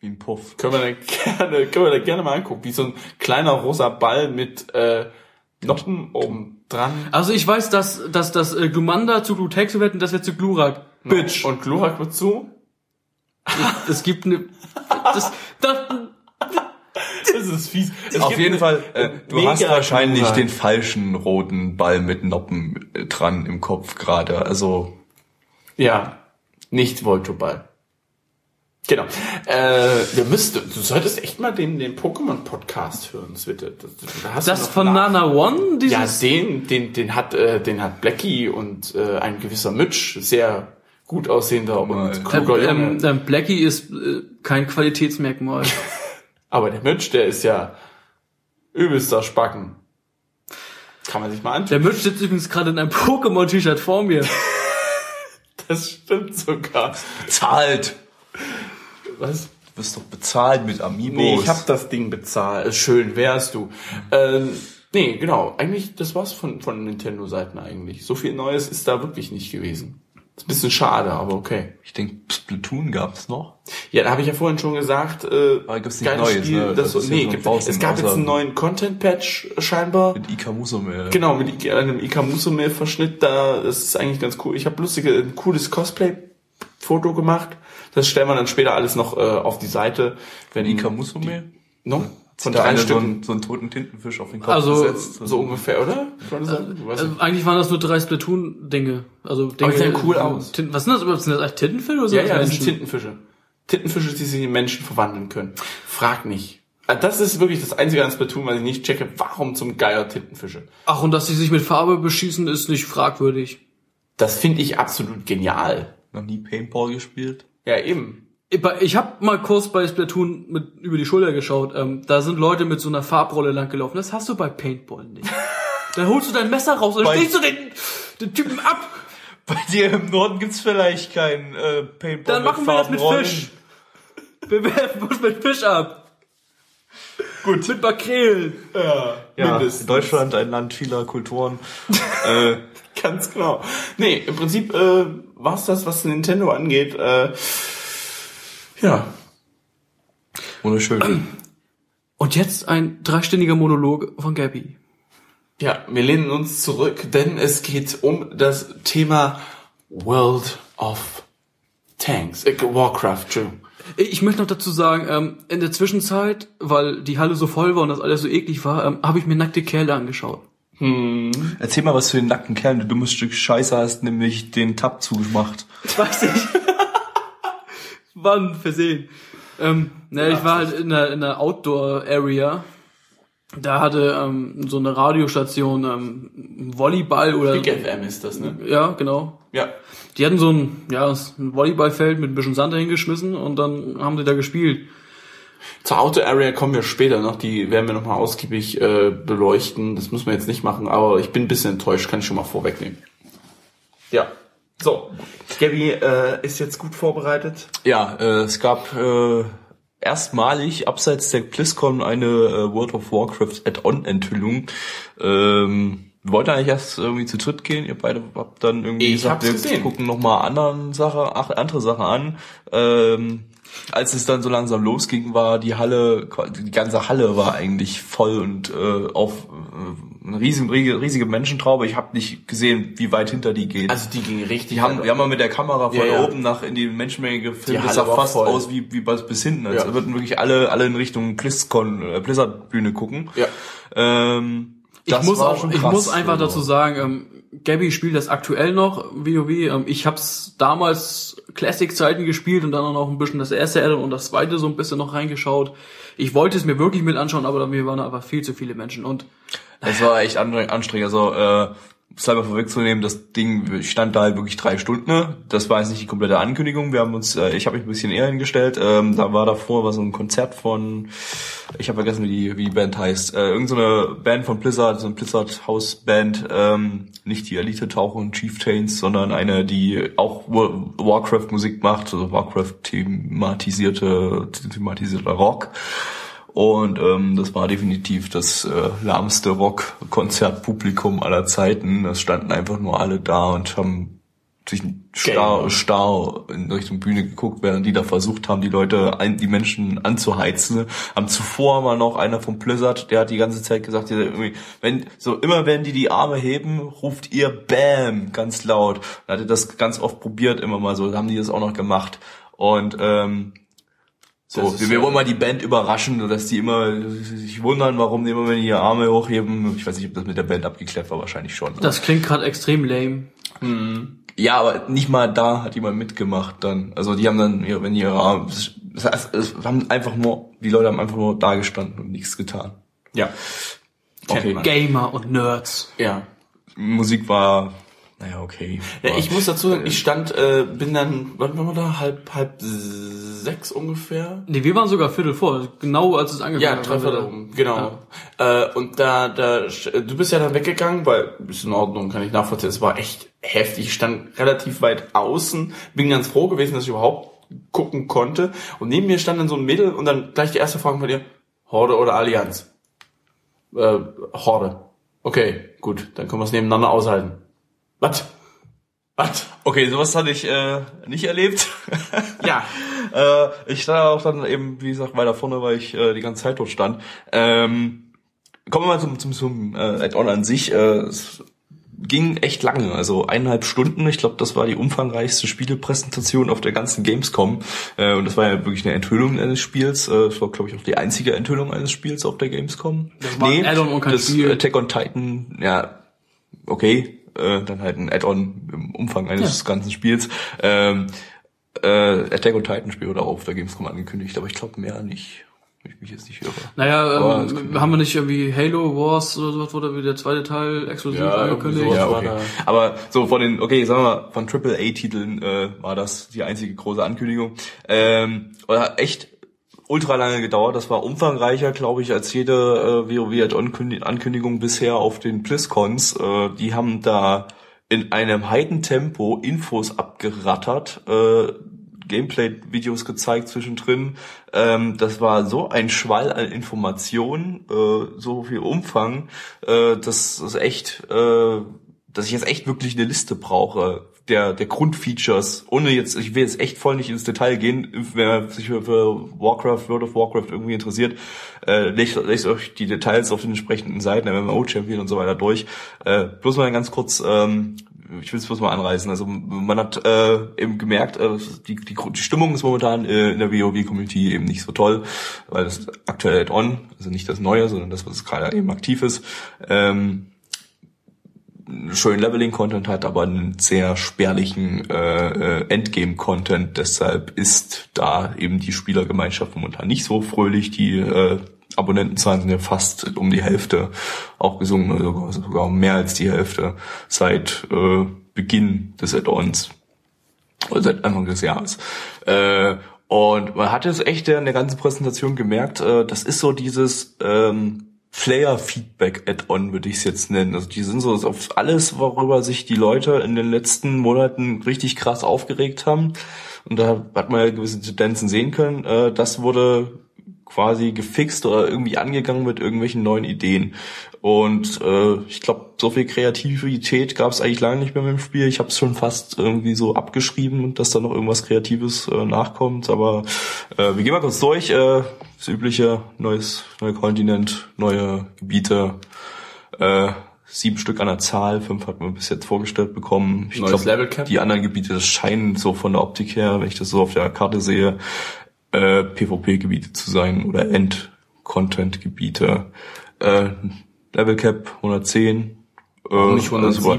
Wie ein Puff. Können wir da gerne, können wir da gerne mal angucken. Wie so ein kleiner rosa Ball mit äh, Noppen oben dran. Also ich weiß, dass, dass das äh, Glumanda zu Glutexo wird und das wird zu Glurak. Bitch. Und Glurak wird zu? Es gibt eine... Das, das, Das ist fies. Es Auf jeden Fall, äh, du hast wahrscheinlich Klugheit. den falschen roten Ball mit Noppen äh, dran im Kopf gerade. Also Ja, nicht Voltoball. Genau. Äh, wir müssten, du solltest echt mal den, den Pokémon-Podcast hören, Switte. Das, da hast du Das noch von nach- Nana One? Ja, Dieses den, den, den hat, äh, den hat Blackie und äh, ein gewisser Mitch, sehr gut aussehender und Mal. kluger ähm, ähm, ähm, Blackie ist äh, kein Qualitätsmerkmal. Aber der Mitch, der ist ja übelster Spacken. Kann man sich mal anschauen. Der Mitch sitzt übrigens gerade in einem Pokémon-T-Shirt vor mir. Das stimmt sogar. bezahlt. Was? Du wirst doch bezahlt mit Amiibos. Nee, ich hab das Ding bezahlt. Schön wärst du. Ähm, nee, genau. Eigentlich, das war's von, von Nintendo-Seiten eigentlich. So viel Neues ist da wirklich nicht gewesen. Ist ein bisschen schade, aber okay. Ich denke, Splatoon gab's noch. Ja, da habe ich ja vorhin schon gesagt, äh, Aber gibt's nicht Neues, Spiel, ne? das, Das ja nee, gibt, es gab jetzt außer- einen neuen Content-Patch scheinbar. Mit Ika Musume. Genau, mit I- einem Ika Musume-Verschnitt da, das ist eigentlich ganz cool. Ich habe lustige, ein cooles Cosplay-Foto gemacht. Das stellen wir dann später alles noch äh, auf die Seite. Wenn Ika Musume? No? Von drei einer so Stücken. einen, so einen toten Tintenfisch auf den Kopf Also, gesetzt. So ungefähr, oder? Sagen? Also, nicht. eigentlich waren das nur drei Splatoon-Dinge. Also Dinge, die sehen cool aus. Tin- Was sind das überhaupt? Sind das eigentlich Tintenfilme oder sind ja, das ja, das sind Tintenfische. Tintenfische, die sich in Menschen verwandeln können. Frag nicht. Ah, Das ist wirklich das Einzige an Splatoon, was ich nicht checke. Warum zum Geier Tintenfische? Ach, und dass sie sich mit Farbe beschießen, ist nicht fragwürdig. Das finde ich absolut genial. Noch nie Paintball gespielt. Ja, eben. Ich habe mal kurz bei Splatoon mit über die Schulter geschaut. Ähm, da sind Leute mit so einer Farbrolle lang gelaufen. Das hast du bei Paintball nicht. da holst du dein Messer raus und Bei- stichst du den, den Typen ab. Bei dir im Norden gibt's vielleicht kein äh, Paintball Dann machen wir das mit. Fisch. Wir werfen uns mit Fisch ab. Gut. Mit Makrelen. Ja, Mindestens. Deutschland, ein Land vieler Kulturen. äh, Ganz genau. Nee, im Prinzip äh, war's das, was Nintendo angeht. Äh, ja. wunderschön. Und jetzt ein dreistündiger Monolog von Gabby. Ja, wir lehnen uns zurück, denn es geht um das Thema World of Tanks. Äh, Warcraft, Entschuldigung. Ich möchte noch dazu sagen, ähm, in der Zwischenzeit, weil die Halle so voll war und das alles so eklig war, ähm, habe ich mir nackte Kerle angeschaut. Erzähl mal was für den nackten Kerl. Du dummes Stück Scheiße hast nämlich den Tab zugemacht. Ich weiß nicht. Wann versehen. Ähm, na, ich war halt in der, in der Outdoor-Area. Da hatte ähm, so eine Radiostation ähm, Volleyball oder Big FM ist das, ne? ja genau. Ja. Die hatten so ein ja ein Volleyballfeld mit ein bisschen Sand dahingeschmissen und dann haben sie da gespielt. Zur Auto-Area kommen wir später noch. Die werden wir nochmal ausgiebig äh, beleuchten. Das müssen wir jetzt nicht machen, aber ich bin ein bisschen enttäuscht, kann ich schon mal vorwegnehmen. Ja. So, Gabby äh, ist jetzt gut vorbereitet. Ja, äh, es gab äh, erstmalig abseits der BlizzCon eine äh, World of Warcraft Add-on-Enthüllung. Ähm, wir wollten eigentlich erst irgendwie zu dritt gehen. Ihr beide habt dann irgendwie Ich hab's wir gesehen. gucken nochmal anderen Sache, ach, andere Sachen an. Ähm, als es dann so langsam losging, war die Halle, die ganze Halle war eigentlich voll und äh, auf äh, eine riesige, riesige, Menschentraube. Ich habe nicht gesehen, wie weit hinter die geht. Also die ging richtig. Die haben, wir haben mal mit der Kamera von Ja, ja. oben nach in die Menschenmenge gefilmt. Die Das sah fast voll. aus wie, wie bis bis hinten. Als Ja. würden wirklich alle, alle in Richtung BlizzCon, äh, Blizzard-Bühne gucken. Ja. Ähm, Ich das muss war auch, schon ich muss einfach also. dazu sagen, ähm, Gabby spielt das aktuell noch, WoW. Ähm, ich hab's damals Classic-Zeiten gespielt und dann auch noch ein bisschen das erste Addon und das zweite so ein bisschen noch reingeschaut. Ich wollte es mir wirklich mit anschauen, aber mir waren einfach viel zu viele Menschen und Das war echt anstrengend. Also, äh, selber vorwegzunehmen, das Ding stand da halt wirklich drei Stunden. ne? Das war jetzt nicht die komplette Ankündigung. Wir haben uns, äh, ich habe mich ein bisschen eher hingestellt. Ähm, da war davor war so ein Konzert von, ich habe vergessen, wie die, wie die Band heißt. Äh, irgend so eine Band von Blizzard, so ein Blizzard House Band. Ähm, nicht die Elite Taucher und Chieftains, sondern eine, die auch Wa- Warcraft Musik macht, also Warcraft thematisierte, thematisierter Rock. Und ähm, das war definitiv das äh, lahmste Rock-Konzertpublikum aller Zeiten. Es standen einfach nur alle da und haben sich starr, starr in Richtung Bühne geguckt, während die da versucht haben, die Leute, ein, die Menschen anzuheizen. Am zuvor war noch einer vom Blizzard, der hat die ganze Zeit gesagt, wenn so immer wenn die die Arme heben, ruft ihr Bam ganz laut. Er hatte das ganz oft probiert, immer mal so, haben die das auch noch gemacht. Und ähm, So, ist wir, wir wollen mal die Band überraschen, dass die immer sich wundern, warum die immer wenn die ihre Arme hochheben. Ich weiß nicht, ob das mit der Band abgeklärt war, wahrscheinlich schon. Das klingt gerade extrem lame. Ja, aber nicht mal da hat jemand mitgemacht dann. Also die haben dann, wenn die ihre Arme, das heißt, es haben einfach nur, die Leute haben einfach nur da gestanden und nichts getan. Ja. Okay. Gamer und Nerds. Ja. Musik war, naja, okay. Ja, ich muss dazu sagen, ich stand, äh, bin dann, wann waren wir da? Halb, halb sechs ungefähr? Nee, wir waren sogar Viertel vor, genau als es angefangen Ja, hat. Treffer da oben, genau. Äh, und da, da, du bist ja dann weggegangen, weil, ist in Ordnung, kann ich nachvollziehen, es war echt heftig. Ich stand relativ weit außen, bin ganz froh gewesen, dass ich überhaupt gucken konnte. Und neben mir stand dann so ein Mädel und dann gleich die erste Frage von dir, Horde oder Allianz? Äh, Horde. Okay, gut, dann können wir es nebeneinander aushalten. Was? Was? Okay, sowas hatte ich äh, nicht erlebt. Ja. äh, ich stand auch dann eben, wie gesagt, weiter vorne, weil ich äh, die ganze Zeit dort stand. Ähm, kommen wir mal zum, zum, zum äh, Add-on an sich. Äh, es ging echt lange, also eineinhalb Stunden. Ich glaube, das war die umfangreichste Spielepräsentation auf der ganzen Gamescom. Äh, und das war ja wirklich eine Enthüllung eines Spiels. Äh, das war, glaube ich, auch die einzige Enthüllung eines Spiels auf der Gamescom. Das war ein Add-on und kein das Spiel. Attack on Titan, ja, okay, äh, dann halt ein Add-on im Umfang eines ganzen Spiels. Ähm, äh, Attack on Titan Spiel wurde auch auf der Gamescom angekündigt, aber ich glaube mehr nicht. Ich mich jetzt nicht irre. Naja, ähm, könnte- haben wir nicht irgendwie Halo Wars oder sowas, wurde wie der zweite Teil exklusiv angekündigt? irgendwie Ja, okay. Aber so von den, okay, sagen wir mal, von AAA-Titeln äh, war das die einzige große Ankündigung. Ähm, hat echt ultra lange gedauert. Das war umfangreicher, glaube ich, als jede äh, WoW-Ankündigung bisher auf den BlizzCons. Äh, die haben da in einem Heidentempo Infos abgerattert, äh, Gameplay-Videos gezeigt zwischendrin. Ähm, das war so ein Schwall an Informationen, äh, so viel Umfang, äh, dass das echt, äh, dass ich jetzt echt wirklich eine Liste brauche der der Grundfeatures. Ohne jetzt, ich will jetzt echt voll nicht ins Detail gehen. Wer sich für, Warcraft, World of Warcraft irgendwie interessiert, äh, lest, lest euch die Details auf den entsprechenden Seiten, MMO Champion und so weiter durch. Äh, bloß mal ganz kurz. Ähm, ich will es bloß mal anreißen. Also man hat äh, eben gemerkt, äh, die, die, die Stimmung ist momentan äh, in der WoW-Community eben nicht so toll, weil das aktuell Add-on, also nicht das Neue, sondern das, was gerade eben aktiv ist, ähm, schönen Leveling-Content hat, aber einen sehr spärlichen äh, äh, Endgame-Content. Deshalb ist da eben die Spielergemeinschaft momentan nicht so fröhlich. Die äh, Abonnentenzahlen sind ja fast um die Hälfte auch gesunken, also sogar, mehr als die Hälfte seit äh, Beginn des Add-ons. Oder seit Anfang des Jahres. Äh, und man hat es echt in der ganzen Präsentation gemerkt, äh, das ist so dieses ähm, Player-Feedback-Add-on, würde ich es jetzt nennen. Also die sind so auf alles, worüber sich die Leute in den letzten Monaten richtig krass aufgeregt haben. Und da hat man ja gewisse Tendenzen sehen können. Äh, das wurde quasi gefixt oder irgendwie angegangen mit irgendwelchen neuen Ideen. Und äh, ich glaube, so viel Kreativität gab es eigentlich lange nicht mehr mit dem Spiel. Ich habe es schon fast irgendwie so abgeschrieben, dass da noch irgendwas Kreatives äh, nachkommt. Aber äh, wir gehen mal kurz durch. Äh, das übliche, neues, neuer Kontinent, neue Gebiete. Äh, sieben Stück an der Zahl, fünf hat man bis jetzt vorgestellt bekommen. Ich Neues glaub, Level Cap. Die anderen Gebiete, das scheinen so von der Optik her, wenn ich das so auf der Karte sehe, äh, PvP-Gebiete zu sein oder End-Content-Gebiete. Äh, Level Cap 110. Äh, nicht 107? also,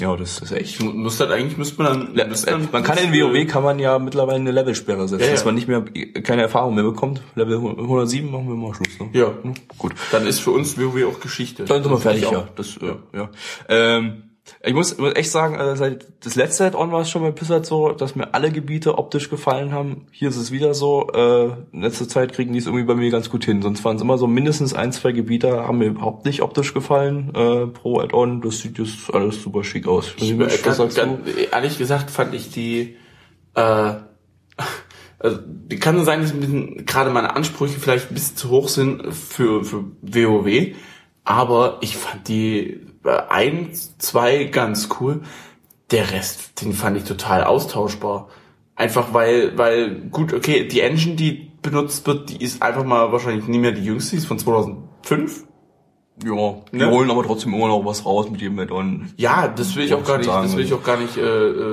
ja, das ist echt. Muss das eigentlich, müsste man dann, müsste dann Man kann in WoW kann man ja mittlerweile eine Levelsperre setzen, Ja, ja. dass man nicht mehr keine Erfahrung mehr bekommt. Level 107 machen wir mal Schluss. Ne? Ja. Gut. Dann ist für uns WoW auch Geschichte. Dann sind wir fertig, ja. Das, ja. ja. Ähm, ich muss, echt sagen, äh, seit das letzte Add-on war es schon bei Blizzard so, dass mir alle Gebiete optisch gefallen haben. Hier ist es wieder so. Äh, in letzter Zeit kriegen die es irgendwie bei mir ganz gut hin. Sonst waren es immer so mindestens ein, zwei Gebiete, haben mir überhaupt nicht optisch gefallen äh, pro Add-on. Das sieht jetzt alles super schick aus. Ich, Was äh, ganz, sagst ganz, ehrlich gesagt fand ich die, äh, also die kann sein, dass gerade meine Ansprüche vielleicht ein bisschen zu hoch sind für, für WoW, aber ich fand die ein, zwei ganz cool. Der Rest, den fand ich total austauschbar. Einfach weil, weil, gut, okay, die Engine, die benutzt wird, die ist einfach mal wahrscheinlich nie mehr die jüngste, die ist von 2005. Ja, die Ne? holen aber trotzdem immer noch was raus mit jedem Add-on. Ja, das will ich auch gar nicht, das will ich auch gar nicht äh,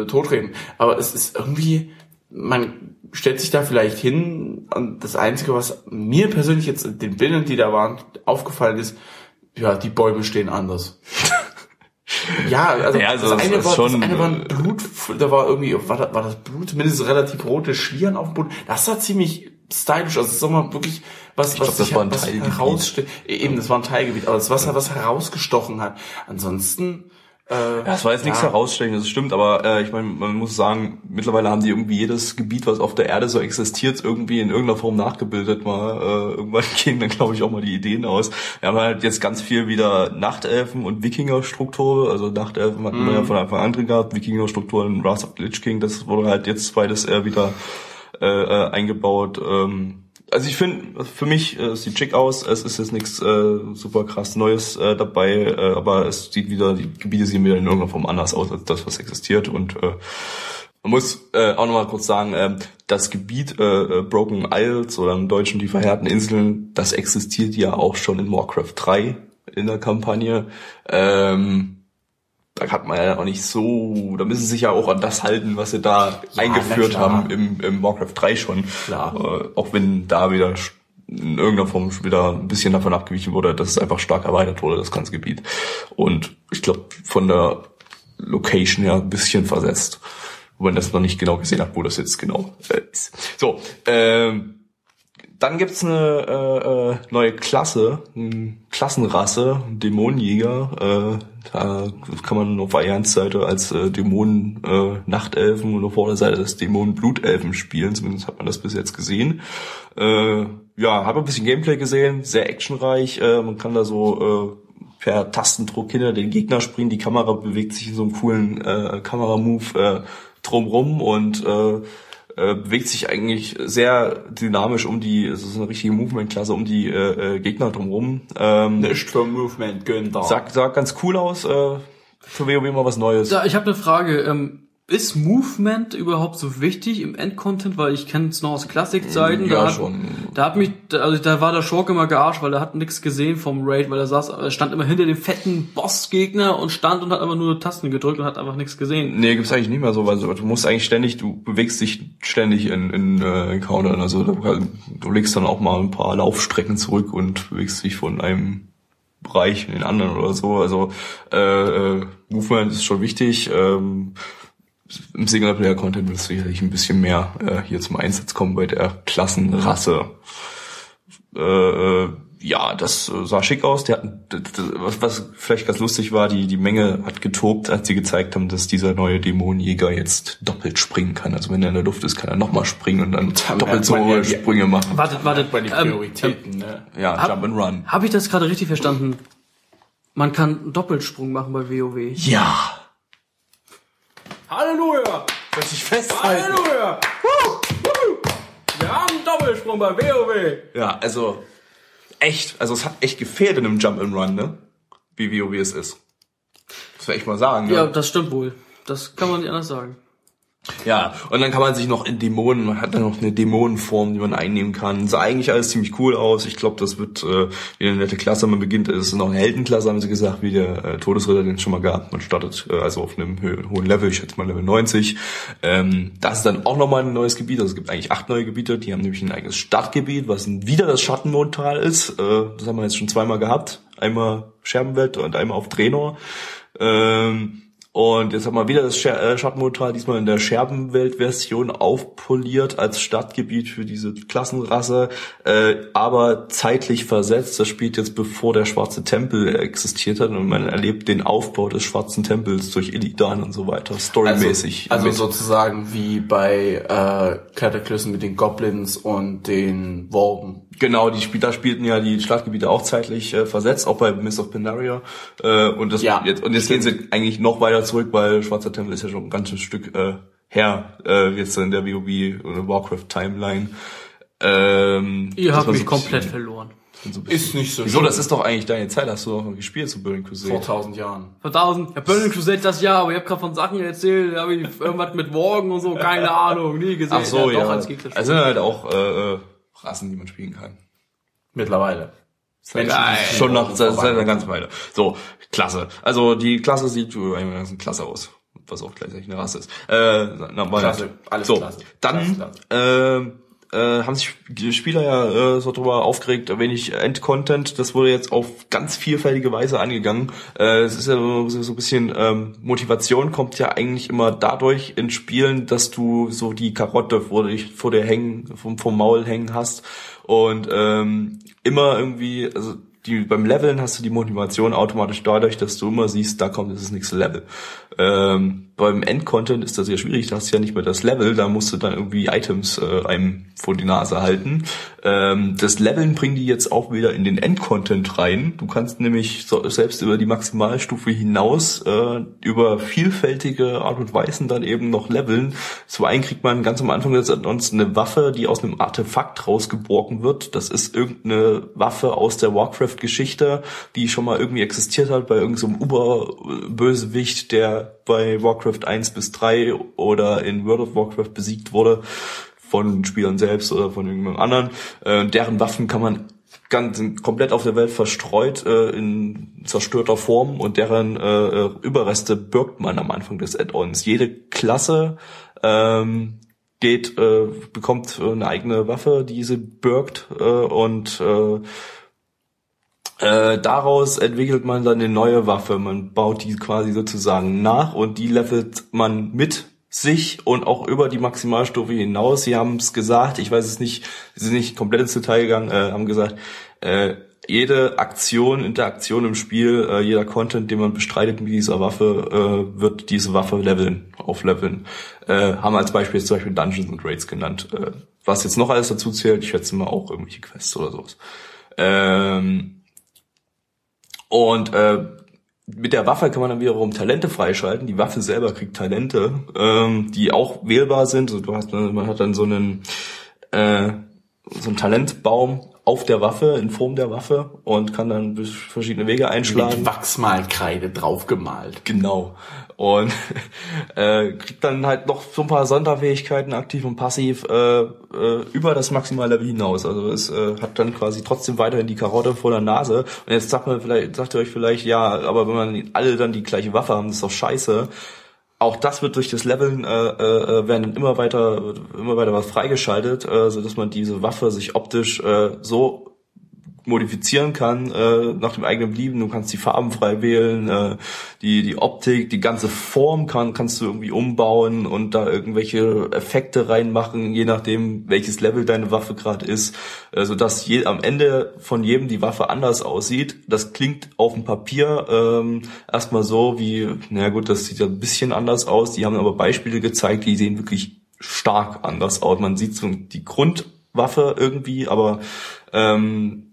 äh, totreden. Aber es ist irgendwie man stellt sich da vielleicht hin und das Einzige, was mir persönlich jetzt in den Bildern, die da waren, aufgefallen ist, ja, die Bäume stehen anders. Ja, also, Ja, also das, das eine ist war, schon- das eine war ein Blut, da war irgendwie, war das, war das Blut, zumindest relativ rote Schlieren auf dem Boden. Das war ziemlich stylisch, also das ist mal wirklich was, glaub, was, das sich- war ein was Teilgebiet. heraussteht. Eben, das war ein Teilgebiet, aber das was, was herausgestochen hat. Ansonsten, äh, Ja, es war jetzt nichts ja. herausstechendes, das stimmt, aber äh, ich meine, man muss sagen, mittlerweile haben die irgendwie jedes Gebiet, was auf der Erde so existiert, irgendwie in irgendeiner Form nachgebildet mal. Äh, irgendwann gehen dann, glaube ich, auch mal die Ideen aus. Wir haben halt jetzt ganz viel wieder Nachtelfen und Wikinger-Struktur. Also Nachtelfen hatten wir ja von Anfang an drin gehabt, Wikinger-Struktur in Wrath of the Lich King, das wurde halt jetzt beides eher wieder äh, äh, eingebaut. Ähm, also ich finde, für mich äh, sieht schick aus. Es ist jetzt nichts äh, super krass Neues äh, dabei, äh, aber es sieht wieder, die Gebiete sehen wieder in irgendeiner Form anders aus als das, was existiert. Und äh, man muss äh, auch nochmal kurz sagen, ähm, das Gebiet äh, äh, Broken Isles oder im Deutschen die verheerten Inseln, das existiert ja auch schon in Warcraft 3 in der Kampagne. Ähm, da hat man ja auch nicht so, da müssen sie sich ja auch an das halten, was sie da Ja, eingeführt haben im, im Warcraft 3 schon. Klar. Äh, auch wenn da wieder in irgendeiner Form wieder ein bisschen davon abgewichen wurde, dass es einfach stark erweitert wurde, das ganze Gebiet. Und ich glaube, von der Location her ein bisschen versetzt. Wobei man das noch nicht genau gesehen hat, wo das jetzt genau äh, ist. So, ähm, dann gibt's eine äh, äh, neue Klasse, eine Klassenrasse, Dämonenjäger. Äh, da kann man auf Allianz-Seite als äh, Dämonen äh, Nachtelfen und auf Vorderseite als Dämonen Blutelfen spielen. Zumindest hat man das bis jetzt gesehen. Äh, ja, habe ein bisschen Gameplay gesehen, sehr actionreich. Äh, man kann da so äh, per Tastendruck hinter den Gegner springen. Die Kamera bewegt sich in so einem coolen äh, Kameramove äh, drumrum und äh, äh, bewegt sich eigentlich sehr dynamisch um die, es ist eine richtige Movement-Klasse, um die äh, äh, Gegner drumrum. Ähm, Nicht für Movement, Günther. sah, sah ganz cool aus. Äh, für WoW mal was Neues. Da, ich habe eine Frage. Ähm, ist Movement überhaupt so wichtig im Endcontent? Weil ich kenne es noch aus Klassikzeiten. Ja, da hat, schon. Da hat mich, da- also da war der Schurke immer gearscht, weil er hat nichts gesehen vom Raid, weil er saß, er stand immer hinter dem fetten Bossgegner und stand und hat einfach nur Tasten gedrückt und hat einfach nichts gesehen. Nee, gibt's eigentlich nicht mehr so, weil du musst eigentlich ständig, du bewegst dich ständig in, in äh, Encountern. Also du, du legst dann auch mal ein paar Laufstrecken zurück und bewegst dich von einem Bereich in den anderen oder so. Also äh, äh, Movement ist schon wichtig. Ähm, Im Singleplayer-Content wird sicherlich ein bisschen mehr äh, hier zum Einsatz kommen bei der Klassenrasse. Äh, ja, das sah schick aus. Der hat, d- d- was, was vielleicht ganz lustig war, die, die Menge hat getobt, als sie gezeigt haben, dass dieser neue Dämonenjäger jetzt doppelt springen kann. Also wenn er in der Luft ist, kann er nochmal springen und dann doppelt merkt so hohe die- Sprünge machen. Wartet, wartet. bei den Ähm, Prioritäten, ne? Ja, Hab- Jump and Run. Habe ich das gerade richtig verstanden? Man kann einen Doppelsprung machen bei WoW. Ja. Halleluja! Lass ich festhalten. Halleluja! Wir haben einen Doppelsprung bei WoW! Ja, also echt, also es hat echt gefehlt in einem Jump and Run, ne? Wie WoW es ist. Das will ich mal sagen. Ne? Ja, das stimmt wohl. Das kann man nicht anders sagen. Ja, und dann kann man sich noch in Dämonen, man hat dann noch eine Dämonenform, die man einnehmen kann. Sah eigentlich alles ziemlich cool aus. Ich glaube, das wird äh, wieder eine nette Klasse. Man beginnt, es ist noch eine Heldenklasse, haben sie gesagt, wie der äh, Todesritter den es schon mal gab. Man startet äh, also auf einem hohen Level, ich schätze mal Level 90. Ähm, das ist dann auch nochmal ein neues Gebiet. Also es gibt eigentlich acht neue Gebiete. Die haben nämlich ein eigenes Stadtgebiet, was wieder das Schattenmondtal ist. Äh, das haben wir jetzt schon zweimal gehabt. Einmal Scherbenwelt und einmal auf Draenor. Ähm, und jetzt haben wir wieder das äh, Schattenmondtal, diesmal in der Scherbenwelt-Version aufpoliert als Stadtgebiet für diese Klassenrasse, äh, aber zeitlich versetzt. Das spielt jetzt bevor der Schwarze Tempel existiert hat und man erlebt den Aufbau des Schwarzen Tempels durch Illidan und so weiter, storymäßig. Also, also sozusagen wie bei äh, Cataclysm mit den Goblins und den Worgen. Genau, die Spiel, da spielten ja die Stadtgebiete auch zeitlich äh, versetzt, auch bei Mist of Pandaria. Äh, und das Ja, jetzt, und jetzt gehen sie eigentlich noch weiter zurück, weil Schwarzer Tempel ist ja schon ein ganzes Stück äh, her, äh, jetzt in der WoW oder Warcraft Timeline. Ähm, Ihr habt mich so komplett bisschen- verloren. so Ist nicht so Wieso, das ist doch eigentlich deine Zeit, hast du doch mal gespielt zu Burning Crusade. vor tausend Jahren. Vor tausend. Ja, Burning Crusade das Jahr, aber ich habe gerade von Sachen erzählt, da habe ich irgendwas mit Worgen und so, keine Ahnung, nie gesehen. Ach so, ja. Doch, als Gegner sind halt auch äh, äh, Rassen, die man spielen kann. Mittlerweile. Schon nach seit, seit einer ganzen Weile. So, klasse. Also die Klasse sieht äh, einigermaßen klasse aus. was auch gleichzeitig eine Rasse ist. Äh, na, Klasse, alles so, klasse. Dann Klasse, äh, äh, haben sich die Spieler ja äh, so drüber aufgeregt, wenig Endcontent. Das wurde jetzt auf ganz vielfältige Weise angegangen. Äh, es ist ja so, ein bisschen ähm, Motivation kommt ja eigentlich immer dadurch in Spielen, dass du so die Karotte vor, dich, vor dir hängen, vom, vom Maul hängen hast und ähm, immer irgendwie, also die, beim Leveln hast du die Motivation automatisch dadurch, dass du immer siehst, da kommt das nächste Level. Ähm, beim Endcontent ist das sehr schwierig, da hast du ja nicht mehr das Level, da musst du dann irgendwie Items äh, einem vor die Nase halten. Ähm, das Leveln bringen die jetzt auch wieder in den Endcontent rein. Du kannst nämlich so, selbst über die Maximalstufe hinaus äh, über vielfältige Art und Weisen dann eben noch leveln. Zum einen kriegt man ganz am Anfang des Addons eine Waffe, die aus einem Artefakt rausgeborgen wird. Das ist irgendeine Waffe aus der Warcraft-Geschichte, die schon mal irgendwie existiert hat bei irgendeinem so Uberbösewicht, der bei Warcraft 1 bis 3 oder in World of Warcraft besiegt wurde von Spielern selbst oder von irgendjemand anderen. Äh, deren Waffen kann man ganz komplett auf der Welt verstreut äh, in zerstörter Form und deren äh, Überreste birgt man am Anfang des Add-ons. Jede Klasse ähm, geht, äh, bekommt eine eigene Waffe, die sie birgt äh, und äh, äh, daraus entwickelt man dann eine neue Waffe. Man baut die quasi sozusagen nach und die levelt man mit sich und auch über die Maximalstufe hinaus. Sie haben es gesagt, ich weiß es nicht, sie sind nicht komplett ins Detail gegangen, äh, haben gesagt, äh, jede Aktion, Interaktion im Spiel, äh, jeder Content, den man bestreitet mit dieser Waffe, äh, wird diese Waffe leveln, aufleveln. Äh, haben als Beispiel zum Beispiel Dungeons und Raids genannt. Äh, was jetzt noch alles dazu zählt, ich schätze mal auch irgendwelche Quests oder sowas. Ähm, und äh, mit der Waffe kann man dann wiederum Talente freischalten. Die Waffe selber kriegt Talente, ähm, die auch wählbar sind. Also du hast, man hat dann so einen äh, so einen Talentbaum auf der Waffe, in Form der Waffe und kann dann verschiedene Wege einschlagen. Mit Wachsmalkreide draufgemalt. Genau. Und äh, kriegt dann halt noch so ein paar Sonderfähigkeiten, aktiv und passiv, äh, äh, über das Maximallevel hinaus. Also es äh, hat dann quasi trotzdem weiterhin die Karotte vor der Nase. Und jetzt sagt man vielleicht, sagt ihr euch vielleicht, ja, aber wenn man alle dann die gleiche Waffe haben, das ist doch scheiße. Auch das wird durch das Leveln äh, äh, werden dann immer weiter immer weiter was freigeschaltet, äh, so dass man diese Waffe sich optisch äh, so modifizieren kann äh, nach dem eigenen Belieben. Du kannst die Farben frei wählen, äh, die die Optik, die ganze Form kann kannst du irgendwie umbauen und da irgendwelche Effekte reinmachen, je nachdem welches Level deine Waffe gerade ist, äh, so dass je, am Ende von jedem die Waffe anders aussieht. Das klingt auf dem Papier ähm, erstmal so wie, na gut, das sieht ja ein bisschen anders aus. Die haben aber Beispiele gezeigt, die sehen wirklich stark anders aus. Man sieht so die Grundwaffe irgendwie, aber ähm,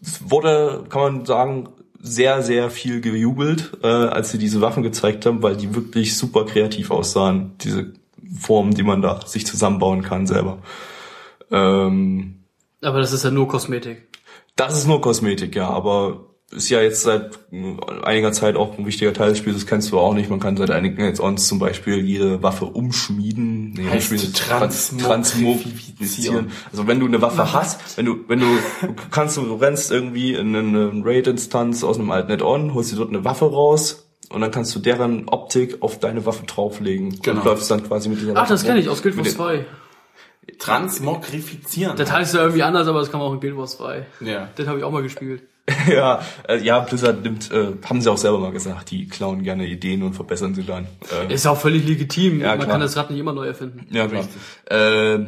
wurde, kann man sagen, sehr, sehr viel gejubelt, äh, als sie diese Waffen gezeigt haben, weil die wirklich super kreativ aussahen, diese Formen, die man da sich zusammenbauen kann selber. Ähm, Aber das ist ja nur Kosmetik. das ist nur Kosmetik, ja, aber ist ja jetzt seit einiger Zeit auch ein wichtiger Teil des Spiels, das kennst du auch nicht. Man kann seit einigen Add-ons zum Beispiel jede Waffe umschmieden. Nee, Heißt umschmieden, transmogrifizieren. transmogrifizieren. Also wenn du eine Waffe hast, wenn du, wenn du, du kannst du, du rennst irgendwie in eine Raid-Instanz aus einem alten Add-on, holst dir dort eine Waffe raus und dann kannst du deren Optik auf deine Waffe drauflegen. Genau. Und läufst dann quasi mit dieser Waffe. Ach, das kenne ich aus Guild Wars den- 2. Transmogrifizieren. Das heißt ja irgendwie anders, aber das kann man auch in Guild Wars 2. Ja. Das habe ich auch mal gespielt. ja, äh, ja, Blizzard nimmt, äh, haben sie auch selber mal gesagt, die klauen gerne Ideen und verbessern sie dann. Äh, Ist ja auch völlig legitim. Ja, man klar. kann das Rad nicht immer neu erfinden. Ja, klar. Äh,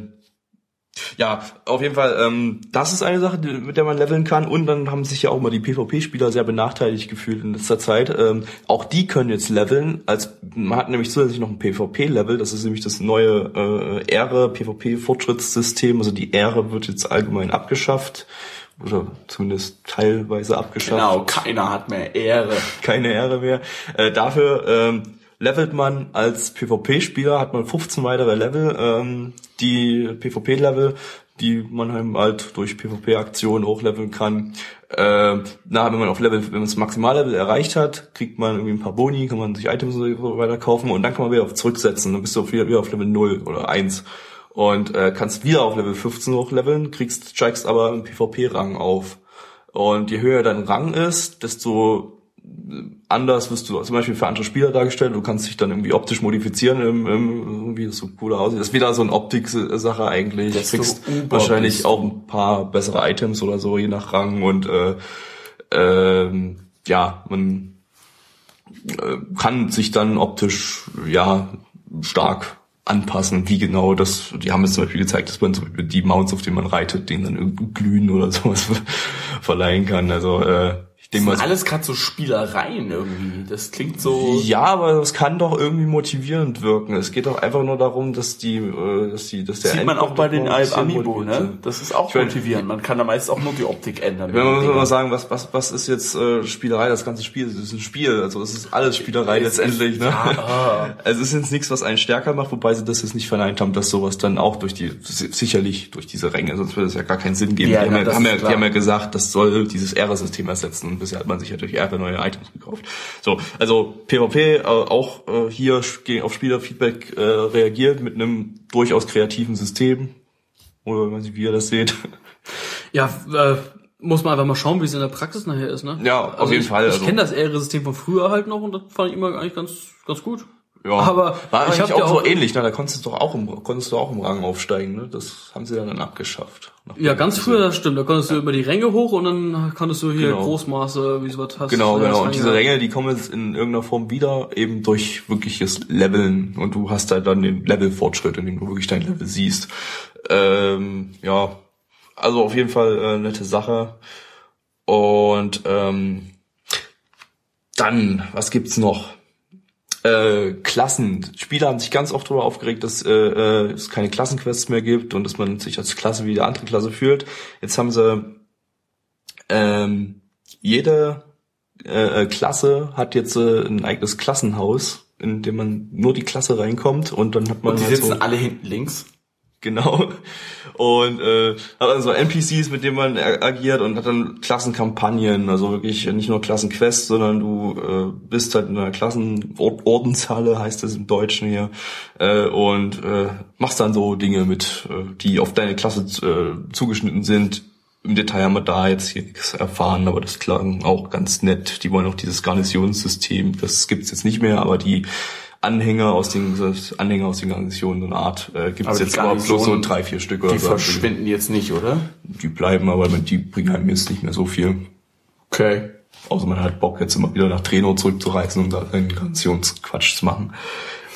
ja, auf jeden Fall, ähm, das ist eine Sache, mit der man leveln kann. Und dann haben sich ja auch mal die PvP-Spieler sehr benachteiligt gefühlt in letzter Zeit. Ähm, auch die können jetzt leveln. Als man hat nämlich zusätzlich noch ein PvP-Level. Das ist nämlich das neue äh, Ehre PvP-Fortschrittssystem. Also die Ehre wird jetzt allgemein abgeschafft oder zumindest teilweise abgeschafft Genau, keiner hat mehr Ehre. keine Ehre mehr. Äh, dafür ähm, levelt man als PvP-Spieler, hat man 15 weitere Level. Ähm, die PvP-Level, die man halt halt durch PvP-Aktionen hochleveln kann. Äh, na, wenn man auf Level, wenn man das Maximallevel erreicht hat, kriegt man irgendwie ein paar Boni, kann man sich Items und so weiter kaufen und dann kann man wieder auf zurücksetzen. Dann bist du wieder auf Level 0 oder 1 und äh, kannst wieder auf Level 15 hochleveln, kriegst, steigst aber im PvP-Rang auf. Und je höher dein Rang ist, desto anders wirst du zum Beispiel für andere Spieler dargestellt. Du kannst dich dann irgendwie optisch modifizieren, im, im, irgendwie das so cooler aussieht. Das ist wieder so eine Optik-Sache eigentlich. Du kriegst wahrscheinlich bist auch ein paar bessere Items oder so, je nach Rang und äh, ähm, ja, man äh, kann sich dann optisch ja stark anpassen, wie genau das, die haben jetzt zum Beispiel gezeigt, dass man zum Beispiel die Mounts, auf denen man reitet, denen dann glühen oder sowas verleihen kann. Also äh, denke mal, Das sind alles gerade so Spielereien irgendwie. Das klingt so. ja, aber das kann doch irgendwie motivierend wirken. Es geht doch einfach nur darum, dass die, äh, dass die, dass der Sieht man auch bei den bisschen Amiibo, ne? Das ist auch motivierend. Man kann da meist auch nur die Optik ändern. Wenn man muss mal sagen, was, was, was ist jetzt äh, Spielerei? Das ganze Spiel das ist ein Spiel. Also es ist alles Spielerei letztendlich. Ne? ah. Also es ist jetzt nichts, was einen stärker macht, wobei sie das jetzt nicht verneint haben, dass sowas dann auch durch die, sicherlich durch diese Ränge, sonst würde es ja gar keinen Sinn geben. Ja, die, haben ja, ja, die haben ja gesagt, das soll dieses Ära-System ersetzen bisher hat man sich durch Ära neue Items gekauft. So, also PvP äh, auch äh, hier auf Spielerfeedback äh, reagiert mit einem durchaus kreativen System. Oder weiß nicht, wie ihr das seht. Ja, äh, muss man einfach mal schauen, wie es in der Praxis nachher ist, ne? Ja, auf Also jeden ich, Fall, Ich also- kenne das Ehre-System von früher halt noch und das fand ich immer eigentlich ganz, ganz gut. Ja, Aber war ich eigentlich auch, ja so auch- ähnlich, ne? Da konntest du doch auch im, konntest du auch im Rang aufsteigen, ne? Das haben sie dann, dann abgeschafft. Ja, ganz früher, das stimmt. Da konntest du über die Ränge hoch und dann konntest du hier Genau. Großmaße, wie sowas hast. Genau, Ja, genau. Und diese Ränge, die kommen jetzt in irgendeiner Form wieder, eben durch wirkliches Leveln. Und du hast halt dann den Levelfortschritt, in dem du wirklich dein Level siehst. Ähm, ja, also auf jeden Fall äh, nette Sache. Und ähm, dann, was gibt's noch? Äh, Klassen. Spieler haben sich ganz oft darüber aufgeregt, dass äh, äh, es keine Klassenquests mehr gibt und dass man sich als Klasse wie die andere Klasse fühlt. Jetzt haben sie ähm, jede äh, äh, Klasse hat jetzt äh, ein eigenes Klassenhaus, in dem man nur die Klasse reinkommt und dann hat man Und die halt sitzen so, alle hinten links. Genau und äh, hat dann so NPCs, mit denen man a- agiert und hat dann Klassenkampagnen, also wirklich nicht nur Klassenquests, sondern du äh, bist halt in einer Klassenordenshalle, heißt es im Deutschen hier, äh, und äh, machst dann so Dinge mit, äh, die auf deine Klasse äh, zugeschnitten sind. Im Detail haben wir da jetzt hier nichts erfahren, aber das klang auch ganz nett. Die wollen auch dieses Garnisonssystem, das gibt's jetzt nicht mehr, aber die Anhänger aus den Anhänger aus den Garnisonen, so eine Art, äh, gibt's Aber die jetzt aber bloß so drei, vier Stück oder Die so. verschwinden jetzt nicht, oder? Die bleiben, aber die bringen einem jetzt nicht mehr so viel. Okay. Außer man hat Bock, jetzt immer wieder nach Treno zurückzureisen und da einen Garnisonsquatsch zu machen.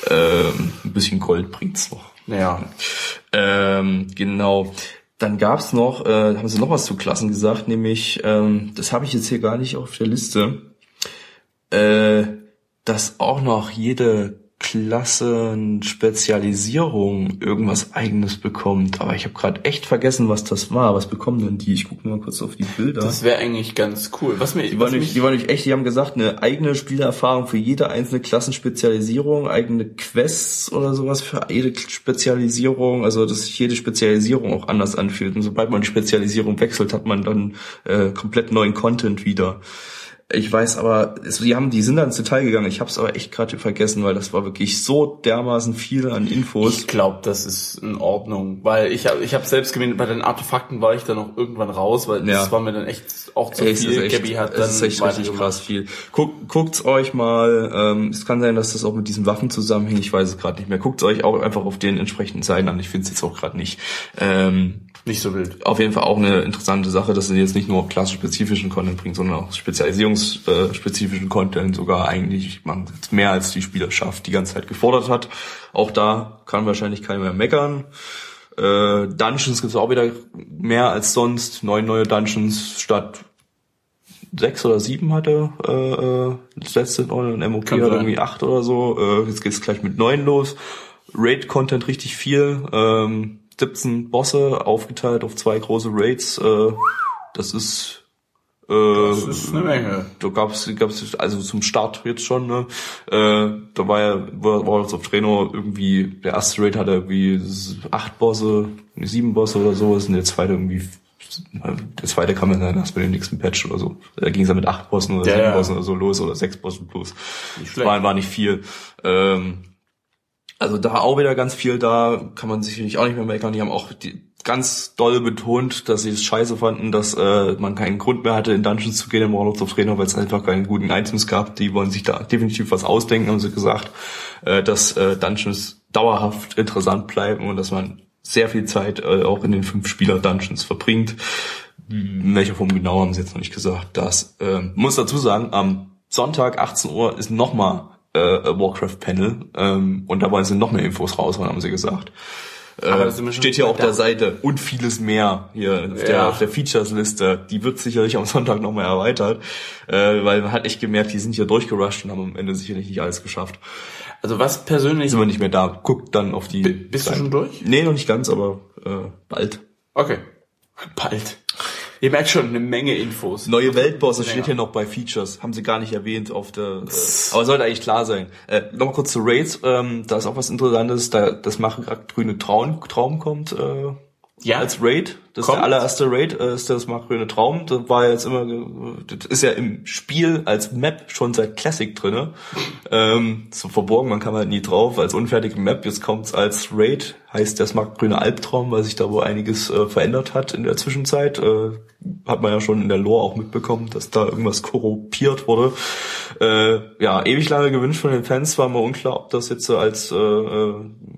Ähm, ein bisschen Gold bringt's noch. Naja. Ähm, genau. Dann gab's noch, äh, haben sie noch was zu Klassen gesagt, nämlich, ähm, das habe ich jetzt hier gar nicht auf der Liste, äh, dass auch noch jede Klassenspezialisierung irgendwas eigenes bekommt. Aber ich habe gerade echt vergessen, was das war. Was bekommen denn die? Ich gucke mal kurz auf die Bilder. Das wäre eigentlich ganz cool. Was mir, Die was waren, mich, die waren nämlich echt, die haben gesagt, eine eigene Spielerfahrung für jede einzelne Klassenspezialisierung, eigene Quests oder sowas für jede Spezialisierung, also dass sich jede Spezialisierung auch anders anfühlt. Und sobald man die Spezialisierung wechselt, hat man dann äh, komplett neuen Content wieder. Ich weiß aber, es, die haben, die sind da ins Detail gegangen. Ich habe es aber echt gerade vergessen, weil das war wirklich so dermaßen viel an Infos. ich glaube, das ist in Ordnung, weil ich habe ich hab selbst gemeint, bei den Artefakten war ich dann auch irgendwann raus, weil Ja. das war mir dann echt auch zu Ey, es viel. ist echt, Gabby hat es dann ist echt richtig krass viel. Guckt, guckt's euch mal. Ähm, es kann sein, dass das auch mit diesen Waffen zusammenhängt. Ich weiß es gerade nicht mehr. Guckt's euch auch einfach auf den entsprechenden Seiten an. Ich finde es jetzt auch gerade nicht. Ähm, Nicht so wild. auf jeden Fall auch eine interessante Sache, dass sie jetzt nicht nur klassenspezifischen Content bringt, sondern auch spezialisierungsspezifischen Content sogar eigentlich man jetzt mehr als die Spielerschaft die ganze Zeit gefordert hat. Auch da kann wahrscheinlich keiner mehr meckern. Äh, Dungeons gibt's auch wieder mehr als sonst. Neun neue Dungeons statt sechs oder sieben hatte äh, äh, das letzte und MOP hat irgendwie acht oder so. Äh, jetzt geht's gleich mit neun los. Raid-Content richtig viel. Ähm, 17 Bosse aufgeteilt auf zwei große Raids. Äh, das ist äh, Das ist eine Menge. da gab's gab's also zum Start jetzt schon, ne? Äh, da war ja Worlds of Trainer irgendwie, der erste Raid hatte irgendwie acht Bosse, sieben Bosse oder sowas und der zweite irgendwie der zweite kam dann erst mit dem nächsten Patch oder so. Da ging es dann mit acht Bossen oder Ja, sieben ja. Bossen oder so los oder sechs Bossen plus. Nicht. War, war nicht viel. Ähm, also da auch wieder ganz viel da, kann man sicherlich auch nicht mehr meckern. Die haben auch die ganz doll betont, dass sie es scheiße fanden, dass äh, man keinen Grund mehr hatte, in Dungeons zu gehen im Warlords of Trainer, weil es einfach keinen guten Items gab. Die wollen sich da definitiv was ausdenken, haben sie gesagt, äh, dass äh, Dungeons dauerhaft interessant bleiben und dass man sehr viel Zeit äh, auch in den fünf Spieler Dungeons verbringt. In welcher Form genau haben sie jetzt noch nicht gesagt. Das äh, muss dazu sagen, am Sonntag 18 Uhr ist nochmal äh, Warcraft Panel ähm, und da wollen sie noch mehr Infos raushauen, haben sie gesagt. Äh, sind steht hier auf da. der Seite und vieles mehr hier auf, der, Ja. auf der Features-Liste. Die wird sicherlich am Sonntag nochmal erweitert, äh, weil man hat echt gemerkt, die sind hier durchgerusht und haben am Ende sicherlich nicht alles geschafft. Also was persönlich... Sind wir nicht mehr da. Guckt dann auf die. bist du Seite. schon durch? Nee, noch nicht ganz, aber äh, bald. Okay. Bald. Ihr merkt schon eine Menge Infos. Neue Weltbosse Länger. steht hier noch bei Features. Haben sie gar nicht erwähnt auf der. Äh, aber sollte eigentlich klar sein. Äh, Nochmal kurz zu Raids. Ähm, da ist auch was Interessantes. Da das machen gerade grüne Traum, Traum kommt äh, Ja. als Raid. Das ist der allererste Raid, äh, ist das Mark Grüne Traum. Das war jetzt immer, das ist ja im Spiel als Map schon seit Classic drinne. Ähm, so verborgen, man kam halt nie drauf, als unfertige Map. Jetzt kommt's als Raid, heißt der Mark Grüne Albtraum, weil sich da wohl einiges äh, verändert hat in der Zwischenzeit. Äh, hat man ja schon in der Lore auch mitbekommen, dass da irgendwas korrumpiert wurde. Äh, ja, ewig lange gewünscht von den Fans, war mal unklar, ob das jetzt so als, äh, äh,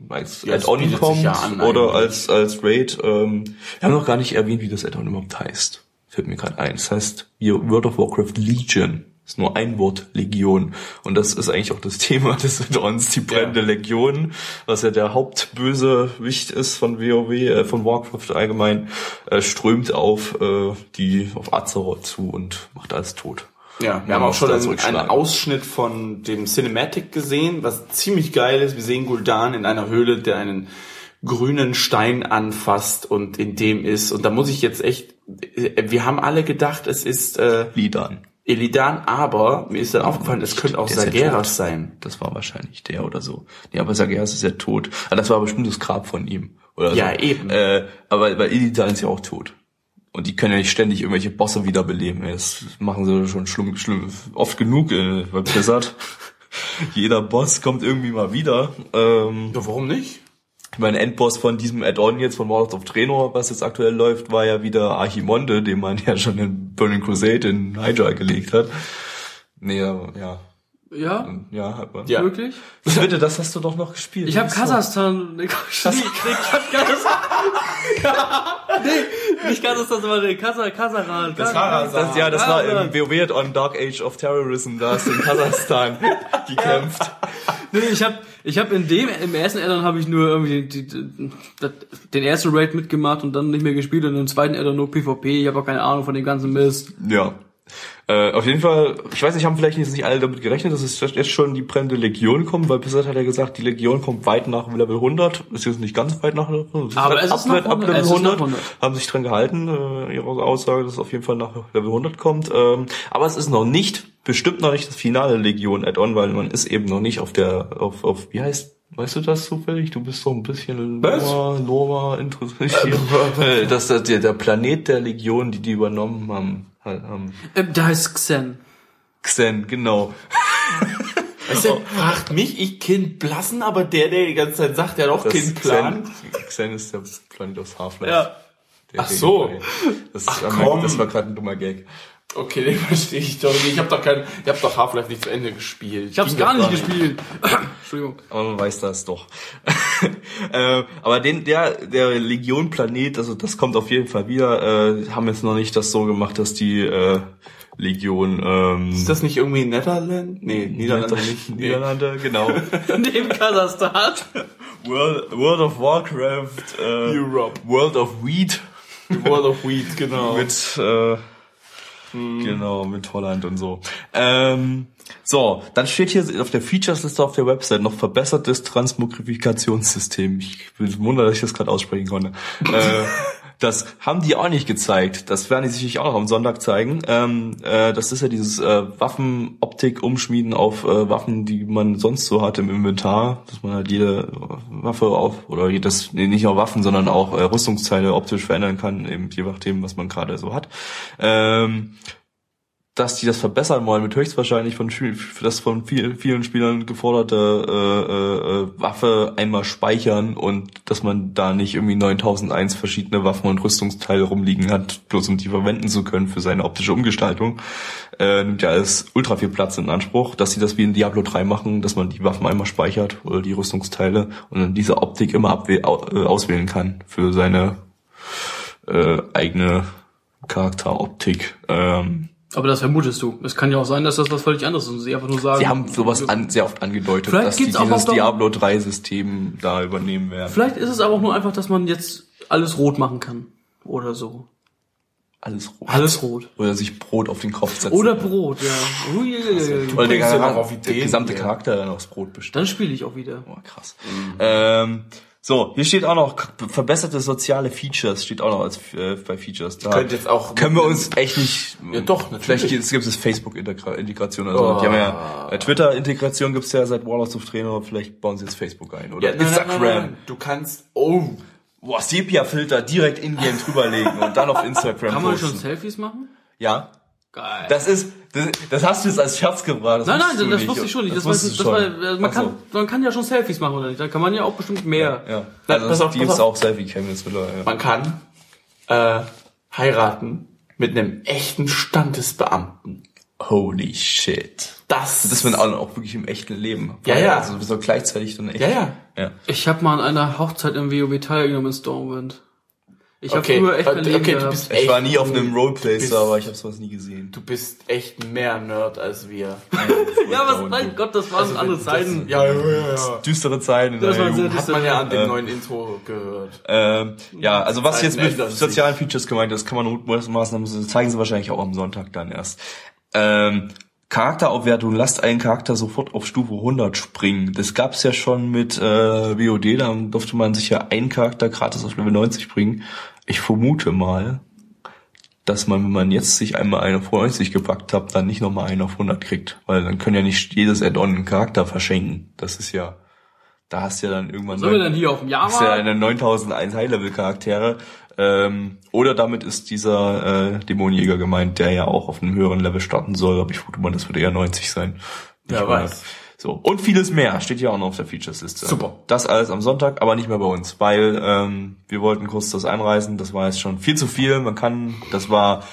als Ja, Add-on kommt ja an oder eigentlich. als als Raid. Ähm, wir haben noch gar nicht erwähnt, wie das Add-on überhaupt heißt. Fällt mir gerade ein. Das heißt hier World of Warcraft Legion. Ist nur ein Wort Legion. Und das ist eigentlich auch das Thema des Add-ons, die brennende Legion, was ja der Hauptbösewicht ist von WoW, äh, von Warcraft allgemein, äh, strömt auf äh, die auf Azeroth zu und macht alles tot. Ja, wir haben auch schon einen, einen Ausschnitt von dem Cinematic gesehen, was ziemlich geil ist. Wir sehen Gul'dan in einer Höhle, der einen grünen Stein anfasst und in dem ist. Und da muss ich jetzt echt, äh, wir haben alle gedacht, es ist äh, Lidan. Illidan, aber mir ist dann aufgefallen, es könnte auch ist ja. Sageras sein. Das war wahrscheinlich der oder so. Nee, aber Sageras ist ja tot. Ah, das war bestimmt das Grab von ihm. Oder Ja, so. eben. Äh, aber bei Illidan ist ja auch tot. Und die können ja nicht ständig irgendwelche Bosse wiederbeleben. Das machen sie schon schlimm, schlimm, oft genug äh, bei Blizzard. Jeder Boss kommt irgendwie mal wieder. Ähm, Ja, warum nicht? Mein Endboss von diesem Add-on jetzt von Warlords of Draenor, was jetzt aktuell läuft, war ja wieder Archimonde, den man ja schon in Burning Crusade in Hydra gelegt hat. Nee, ja. Ja, Ja, hat man. Ja. wirklich? Bitte, das hast du doch noch gespielt. Ich habe Das Kasachstan. Nee, ich hab Kasachstan. nee, nicht Kasachstan, sondern nee, Kasach, Kasaran. Das war, das, ja, das war im WoW on Dark Age of Terrorism, da hast du in Kasachstan gekämpft. Nee, ich habe ich hab in dem, im ersten Addon habe ich nur irgendwie die, die, das, den ersten Raid mitgemacht und dann nicht mehr gespielt und im zweiten Addon nur PvP. Ich habe auch keine Ahnung von dem ganzen Mist. Ja. Äh, auf jeden Fall, ich weiß nicht, haben vielleicht nicht, nicht alle damit gerechnet, dass es jetzt schon die brennende Legion kommt, weil Blizzard hat ja gesagt, die Legion kommt weit nach Level 100, ist jetzt nicht ganz weit nach Level 100, Aber halt es ist ab, nach ab 100, Level es ist nach 100, 100. haben sich dran gehalten, äh, ihre Aussage, dass es auf jeden Fall nach Level 100 kommt, ähm, aber es ist noch nicht, bestimmt noch nicht das finale Legion Add-on, weil man ist eben noch nicht auf der, auf, auf, wie heißt Weißt du das zufällig? Du bist so ein bisschen? Lore, Lore interessiert. Äh, dass das der, der Planet der Legion, die die übernommen haben, halt, haben Ähm, da heißt Xen. Xen, genau. Weißt du, fragt mich, ich Kind blassen, aber der, der die ganze Zeit sagt, der hat auch Das Kind Plan. Xen, Xen ist der Planet aus Half-Life. Ja. Der Ach so. Das, Ach, war- komm. das war gerade ein dummer Gag. Okay, den verstehe ich doch nicht. Ich habe doch kein, ich habe doch Half-Life nicht zu Ende gespielt. Ich hab's Ging gar nicht gespielt. Entschuldigung. Aber man weiß das doch. äh, aber den, der, der Legion-Planet, also das kommt auf jeden Fall wieder, äh, haben jetzt noch nicht das so gemacht, dass die äh, Legion ähm, Ist das nicht irgendwie Netherland? Nee, Niederlande nicht. Nee. Niederlande, genau. Neben Kasachstan. World, World of Warcraft, äh, Europe. World of Wheat World of Weed, genau. mit äh, genau mit Holland und so. Ähm, so, dann steht hier auf der Features-Liste auf der Website noch verbessertes Transmogrifikationssystem. Ich bin wundert, dass ich das gerade aussprechen konnte. äh, das haben die auch nicht gezeigt. Das werden die sicherlich auch noch am Sonntag zeigen. Ähm, äh, das ist ja dieses äh, Waffenoptik-Umschmieden auf äh, Waffen, die man sonst so hat im Inventar, dass man halt jede Waffe auf oder jedes nee, nicht nur Waffen, sondern auch äh, Rüstungsteile optisch verändern kann, eben je nachdem, was man gerade so hat. Ähm, dass die das verbessern wollen mit höchstwahrscheinlich von das von vielen, vielen Spielern geforderte äh, äh, äh, Waffe einmal speichern und dass man da nicht irgendwie 9001 verschiedene Waffen und Rüstungsteile rumliegen hat, bloß um die verwenden zu können für seine optische Umgestaltung. Äh, nimmt ja alles ultra viel Platz in Anspruch, dass sie das wie in Diablo 3 machen, dass man die Waffen einmal speichert oder die Rüstungsteile und dann diese Optik immer äh, auswählen kann für seine äh, eigene Charakteroptik. Ähm, Aber das vermutest du. Es kann ja auch sein, dass das was völlig anderes ist und sie einfach nur sagen. Sie haben sowas an, sehr oft angedeutet, Vielleicht dass die auch dieses Diablo 3 System da übernehmen werden. Vielleicht ist es aber auch nur einfach, dass man jetzt alles rot machen kann. Oder so. Alles rot. Alles rot. Oder sich Brot auf den Kopf setzen. Oder Brot, ja. Uiuiui. Oder der, der Ideen gesamte. Charakter dann aufs Brot besteht. Dann spiele ich auch wieder. Oh, krass. Ähm, so, hier steht auch noch verbesserte soziale Features, steht auch noch als äh, bei Features. Da könnt jetzt auch- können wir uns echt nicht. Ja, doch, natürlich. Vielleicht gibt es Facebook-Integration oder so. Oh. Die haben ja äh, Twitter-Integration gibt's ja seit Warlords of Trainer. Vielleicht bauen sie jetzt Facebook ein oder Ja, nein, nein, Instagram. nein, nein. Du kannst, oh, Boah, Sepia-Filter direkt in-game drüberlegen und dann auf Instagram Kann man posten. schon Selfies machen? Ja. Geil. Das ist, das, das hast du jetzt als Scherz gebracht. Das nein, nein, das wusste ich schon nicht. Das, war, das war, schon. äh, man, Ach so. kann, man kann ja schon Selfies machen, oder nicht? Da kann man ja auch bestimmt mehr. Ja. Na, Also pass auf, die auch Selfie-Cam mittlerweile. Ja. man kann äh, heiraten mit einem echten Standesbeamten. Holy shit. Das, Das man auch, auch wirklich im echten Leben. Ja, ja. Also so gleichzeitig dann echt. Ja, ja. ja. Ich habe mal an einer Hochzeit im WoW teilgenommen in Stormwind. Ich habe Okay, früher echt okay, okay, du bist Ich echt, war nie auf einem aber ich habe sowas nie gesehen. Du bist echt mehr Nerd als wir. Ja, was, mein Gott, das waren andere Zeiten. Ja, ja, ja. ja. Düstere Zeiten in Das der war sehr. Hat man ja an dem Äh, neuen Intro gehört. Ähm, ja, also was jetzt mit sozialen Features gemeint ist, kann man das zeigen sie wahrscheinlich auch am Sonntag dann erst. Ähm, Charakteraufwertung, lasst einen Charakter sofort auf Stufe 100 springen. Das gab's ja schon mit äh, WOD, da durfte man sich ja einen Charakter gratis auf Level 90 bringen. Ich vermute mal, dass man, wenn man jetzt sich einmal einen auf 90 gepackt hat, dann nicht nochmal einen auf 100 kriegt. Weil dann können ja nicht jedes Add-on einen Charakter verschenken. Das ist ja, da hast du ja dann irgendwann... Sollen wir dann hier auf dem Das ist ja eine 9001 High-Level-Charaktere. Ähm, oder damit ist dieser äh, Dämonenjäger gemeint, der ja auch auf einem höheren Level starten soll. Aber ich vermute mal, das würde eher 90 sein. Wer 100. weiß. So. Und vieles mehr steht ja auch noch auf der Features-Liste. Super. Das alles am Sonntag, aber nicht mehr bei uns, weil ähm, wir wollten kurz das einreißen. Das war jetzt schon viel zu viel. Man kann, das war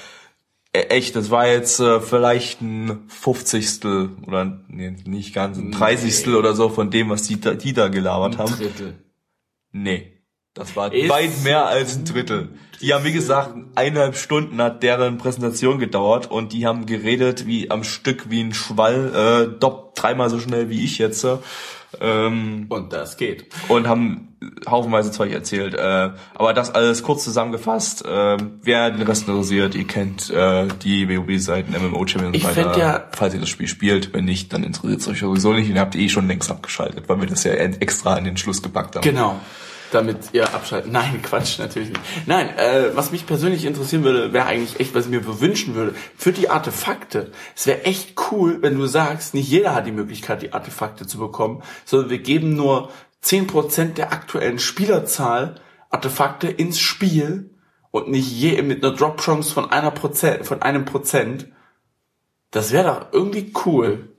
äh, echt, das war jetzt äh, vielleicht ein Fünfzigstel oder nee, nicht ganz, ein Dreißigstel oder so von dem, was die, da- die da gelabert haben. Drittel. Nee. Das war Ist- weit mehr als ein Drittel. Die haben, wie gesagt, eineinhalb Stunden hat deren Präsentation gedauert und die haben geredet wie am Stück, wie ein Schwall, äh, dopp, dreimal so schnell wie ich jetzt. äh, Ähm, Und das geht. und haben haufenweise Zeug erzählt. Äh, aber das alles kurz zusammengefasst. Äh, wer den Rest interessiert, ihr kennt äh, die WoW-Seiten, MMO-Champion und weiter. ja- falls ihr das Spiel spielt, wenn nicht, dann interessiert es euch sowieso nicht. Und ihr habt eh schon längst abgeschaltet, weil wir das ja extra an den Schluss gepackt haben. Genau. Damit ihr abschalten. Nein, Quatsch, natürlich nicht. Nein, äh, was mich persönlich interessieren würde, wäre eigentlich echt, was ich mir wünschen würde, für die Artefakte. Es wäre echt cool, wenn du sagst, nicht jeder hat die Möglichkeit, die Artefakte zu bekommen, sondern wir geben nur 10% der aktuellen Spielerzahl Artefakte ins Spiel und nicht je mit einer Drop-Chance von einer Prozent, von einem Prozent. Das wäre doch irgendwie cool.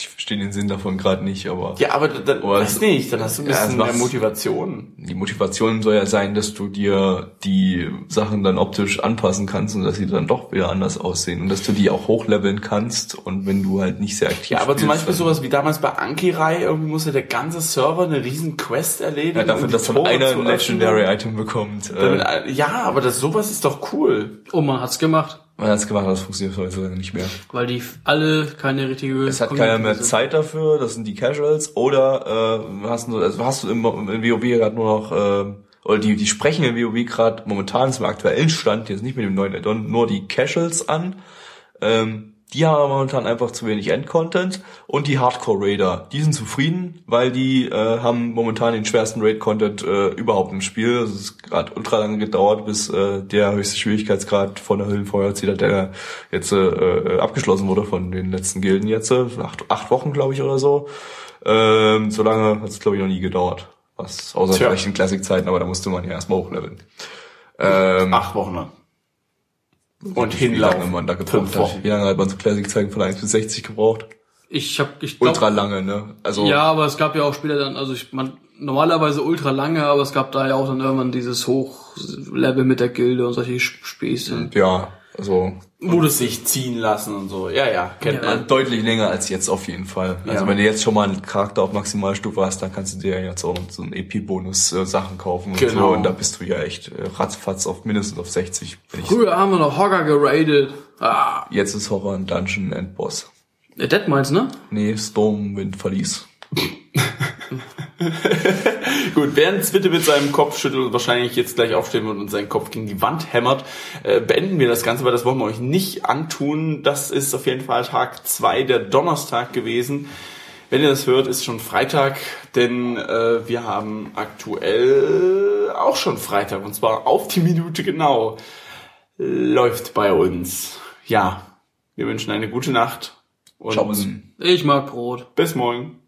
Ich verstehe den Sinn davon gerade nicht, aber Ja, aber dann, Oh, weiß das- nicht, dann hast du ein Ja, das bisschen mehr macht's- Motivation. die Motivation soll ja sein, dass du dir die Sachen dann optisch anpassen kannst und dass sie dann doch wieder anders aussehen und dass du die auch hochleveln kannst und wenn du halt nicht sehr aktiv Ja, aber zum spielst, Beispiel dann- sowas wie damals bei Anki-Rai, irgendwie musste der ganze Server eine riesen Quest erledigen. ja, dafür, um dass dann Tore einer ein. Legendary Item bekommt. Äh, äh, ja, aber das sowas ist doch cool. Oh, man hat's gemacht. Man hat's gemacht, das funktioniert heutzutage nicht mehr. Weil die alle keine richtige Es hat keiner mehr sind. Zeit dafür, das sind die Casuals, oder äh, hast du, also hast du im, im WoW gerade nur noch, äh, oder die, die sprechen im WoW gerade momentan zum aktuellen Stand, jetzt nicht mit dem neuen Addon, nur die Casuals an. Ähm, die haben momentan einfach zu wenig Endcontent und die Hardcore Raider, die sind zufrieden, weil die äh, haben momentan den schwersten Raid-Content äh, überhaupt im Spiel. Also Es ist gerade ultra lange gedauert, bis äh, der höchste Schwierigkeitsgrad von der Hüllenfeuerzieher, der jetzt äh, abgeschlossen wurde von den letzten Gilden jetzt, äh, acht, acht Wochen glaube ich oder so. Ähm, so lange hat es glaube ich noch nie gedauert. Was außer Tja. vielleicht in Classic-Zeiten, aber da musste man ja erstmal hochleveln. Ähm, Acht Wochen lang. Und Wie lange hinlaufen. man da gebraucht hat. Wie lange hat man so Classic-Zeiten von 1 bis 60 gebraucht? Ich hab, ich glaub, Ultra lange, ne? Also, Ja, aber es gab ja auch später dann, also ich, man, normalerweise ultra lange, aber es gab da ja auch dann irgendwann dieses Hochlevel mit der Gilde und solche Sp- Späße. ja, Wo das sich ziehen lassen und so. Ja, ja, kennt Ja. man. deutlich länger als jetzt auf jeden Fall. Also Ja. wenn du jetzt schon mal einen Charakter auf Maximalstufe hast, dann kannst du dir jetzt auch so einen EP-Bonus äh, Sachen kaufen und Genau. so. Und da bist du ja echt äh, ratzfatz auf mindestens auf 60. Wenn ich, Früher haben wir noch Hogger geradet. Ah, jetzt ist Horror ein Dungeon Endboss. Dead meinst, ne? Nee, Stormwind Verlies. Gut, während Zwitte mit seinem Kopf schüttelt und wahrscheinlich jetzt gleich aufstehen wird und seinen Kopf gegen die Wand hämmert, äh, beenden wir das Ganze, weil das wollen wir euch nicht antun. Das ist auf jeden Fall Tag zwei, der Donnerstag gewesen. Wenn ihr das hört, ist schon Freitag, denn äh, wir haben aktuell auch schon Freitag und zwar auf die Minute genau. Läuft bei uns. Ja, wir wünschen eine gute Nacht und Tschaußen. Ich mag Brot. bis morgen.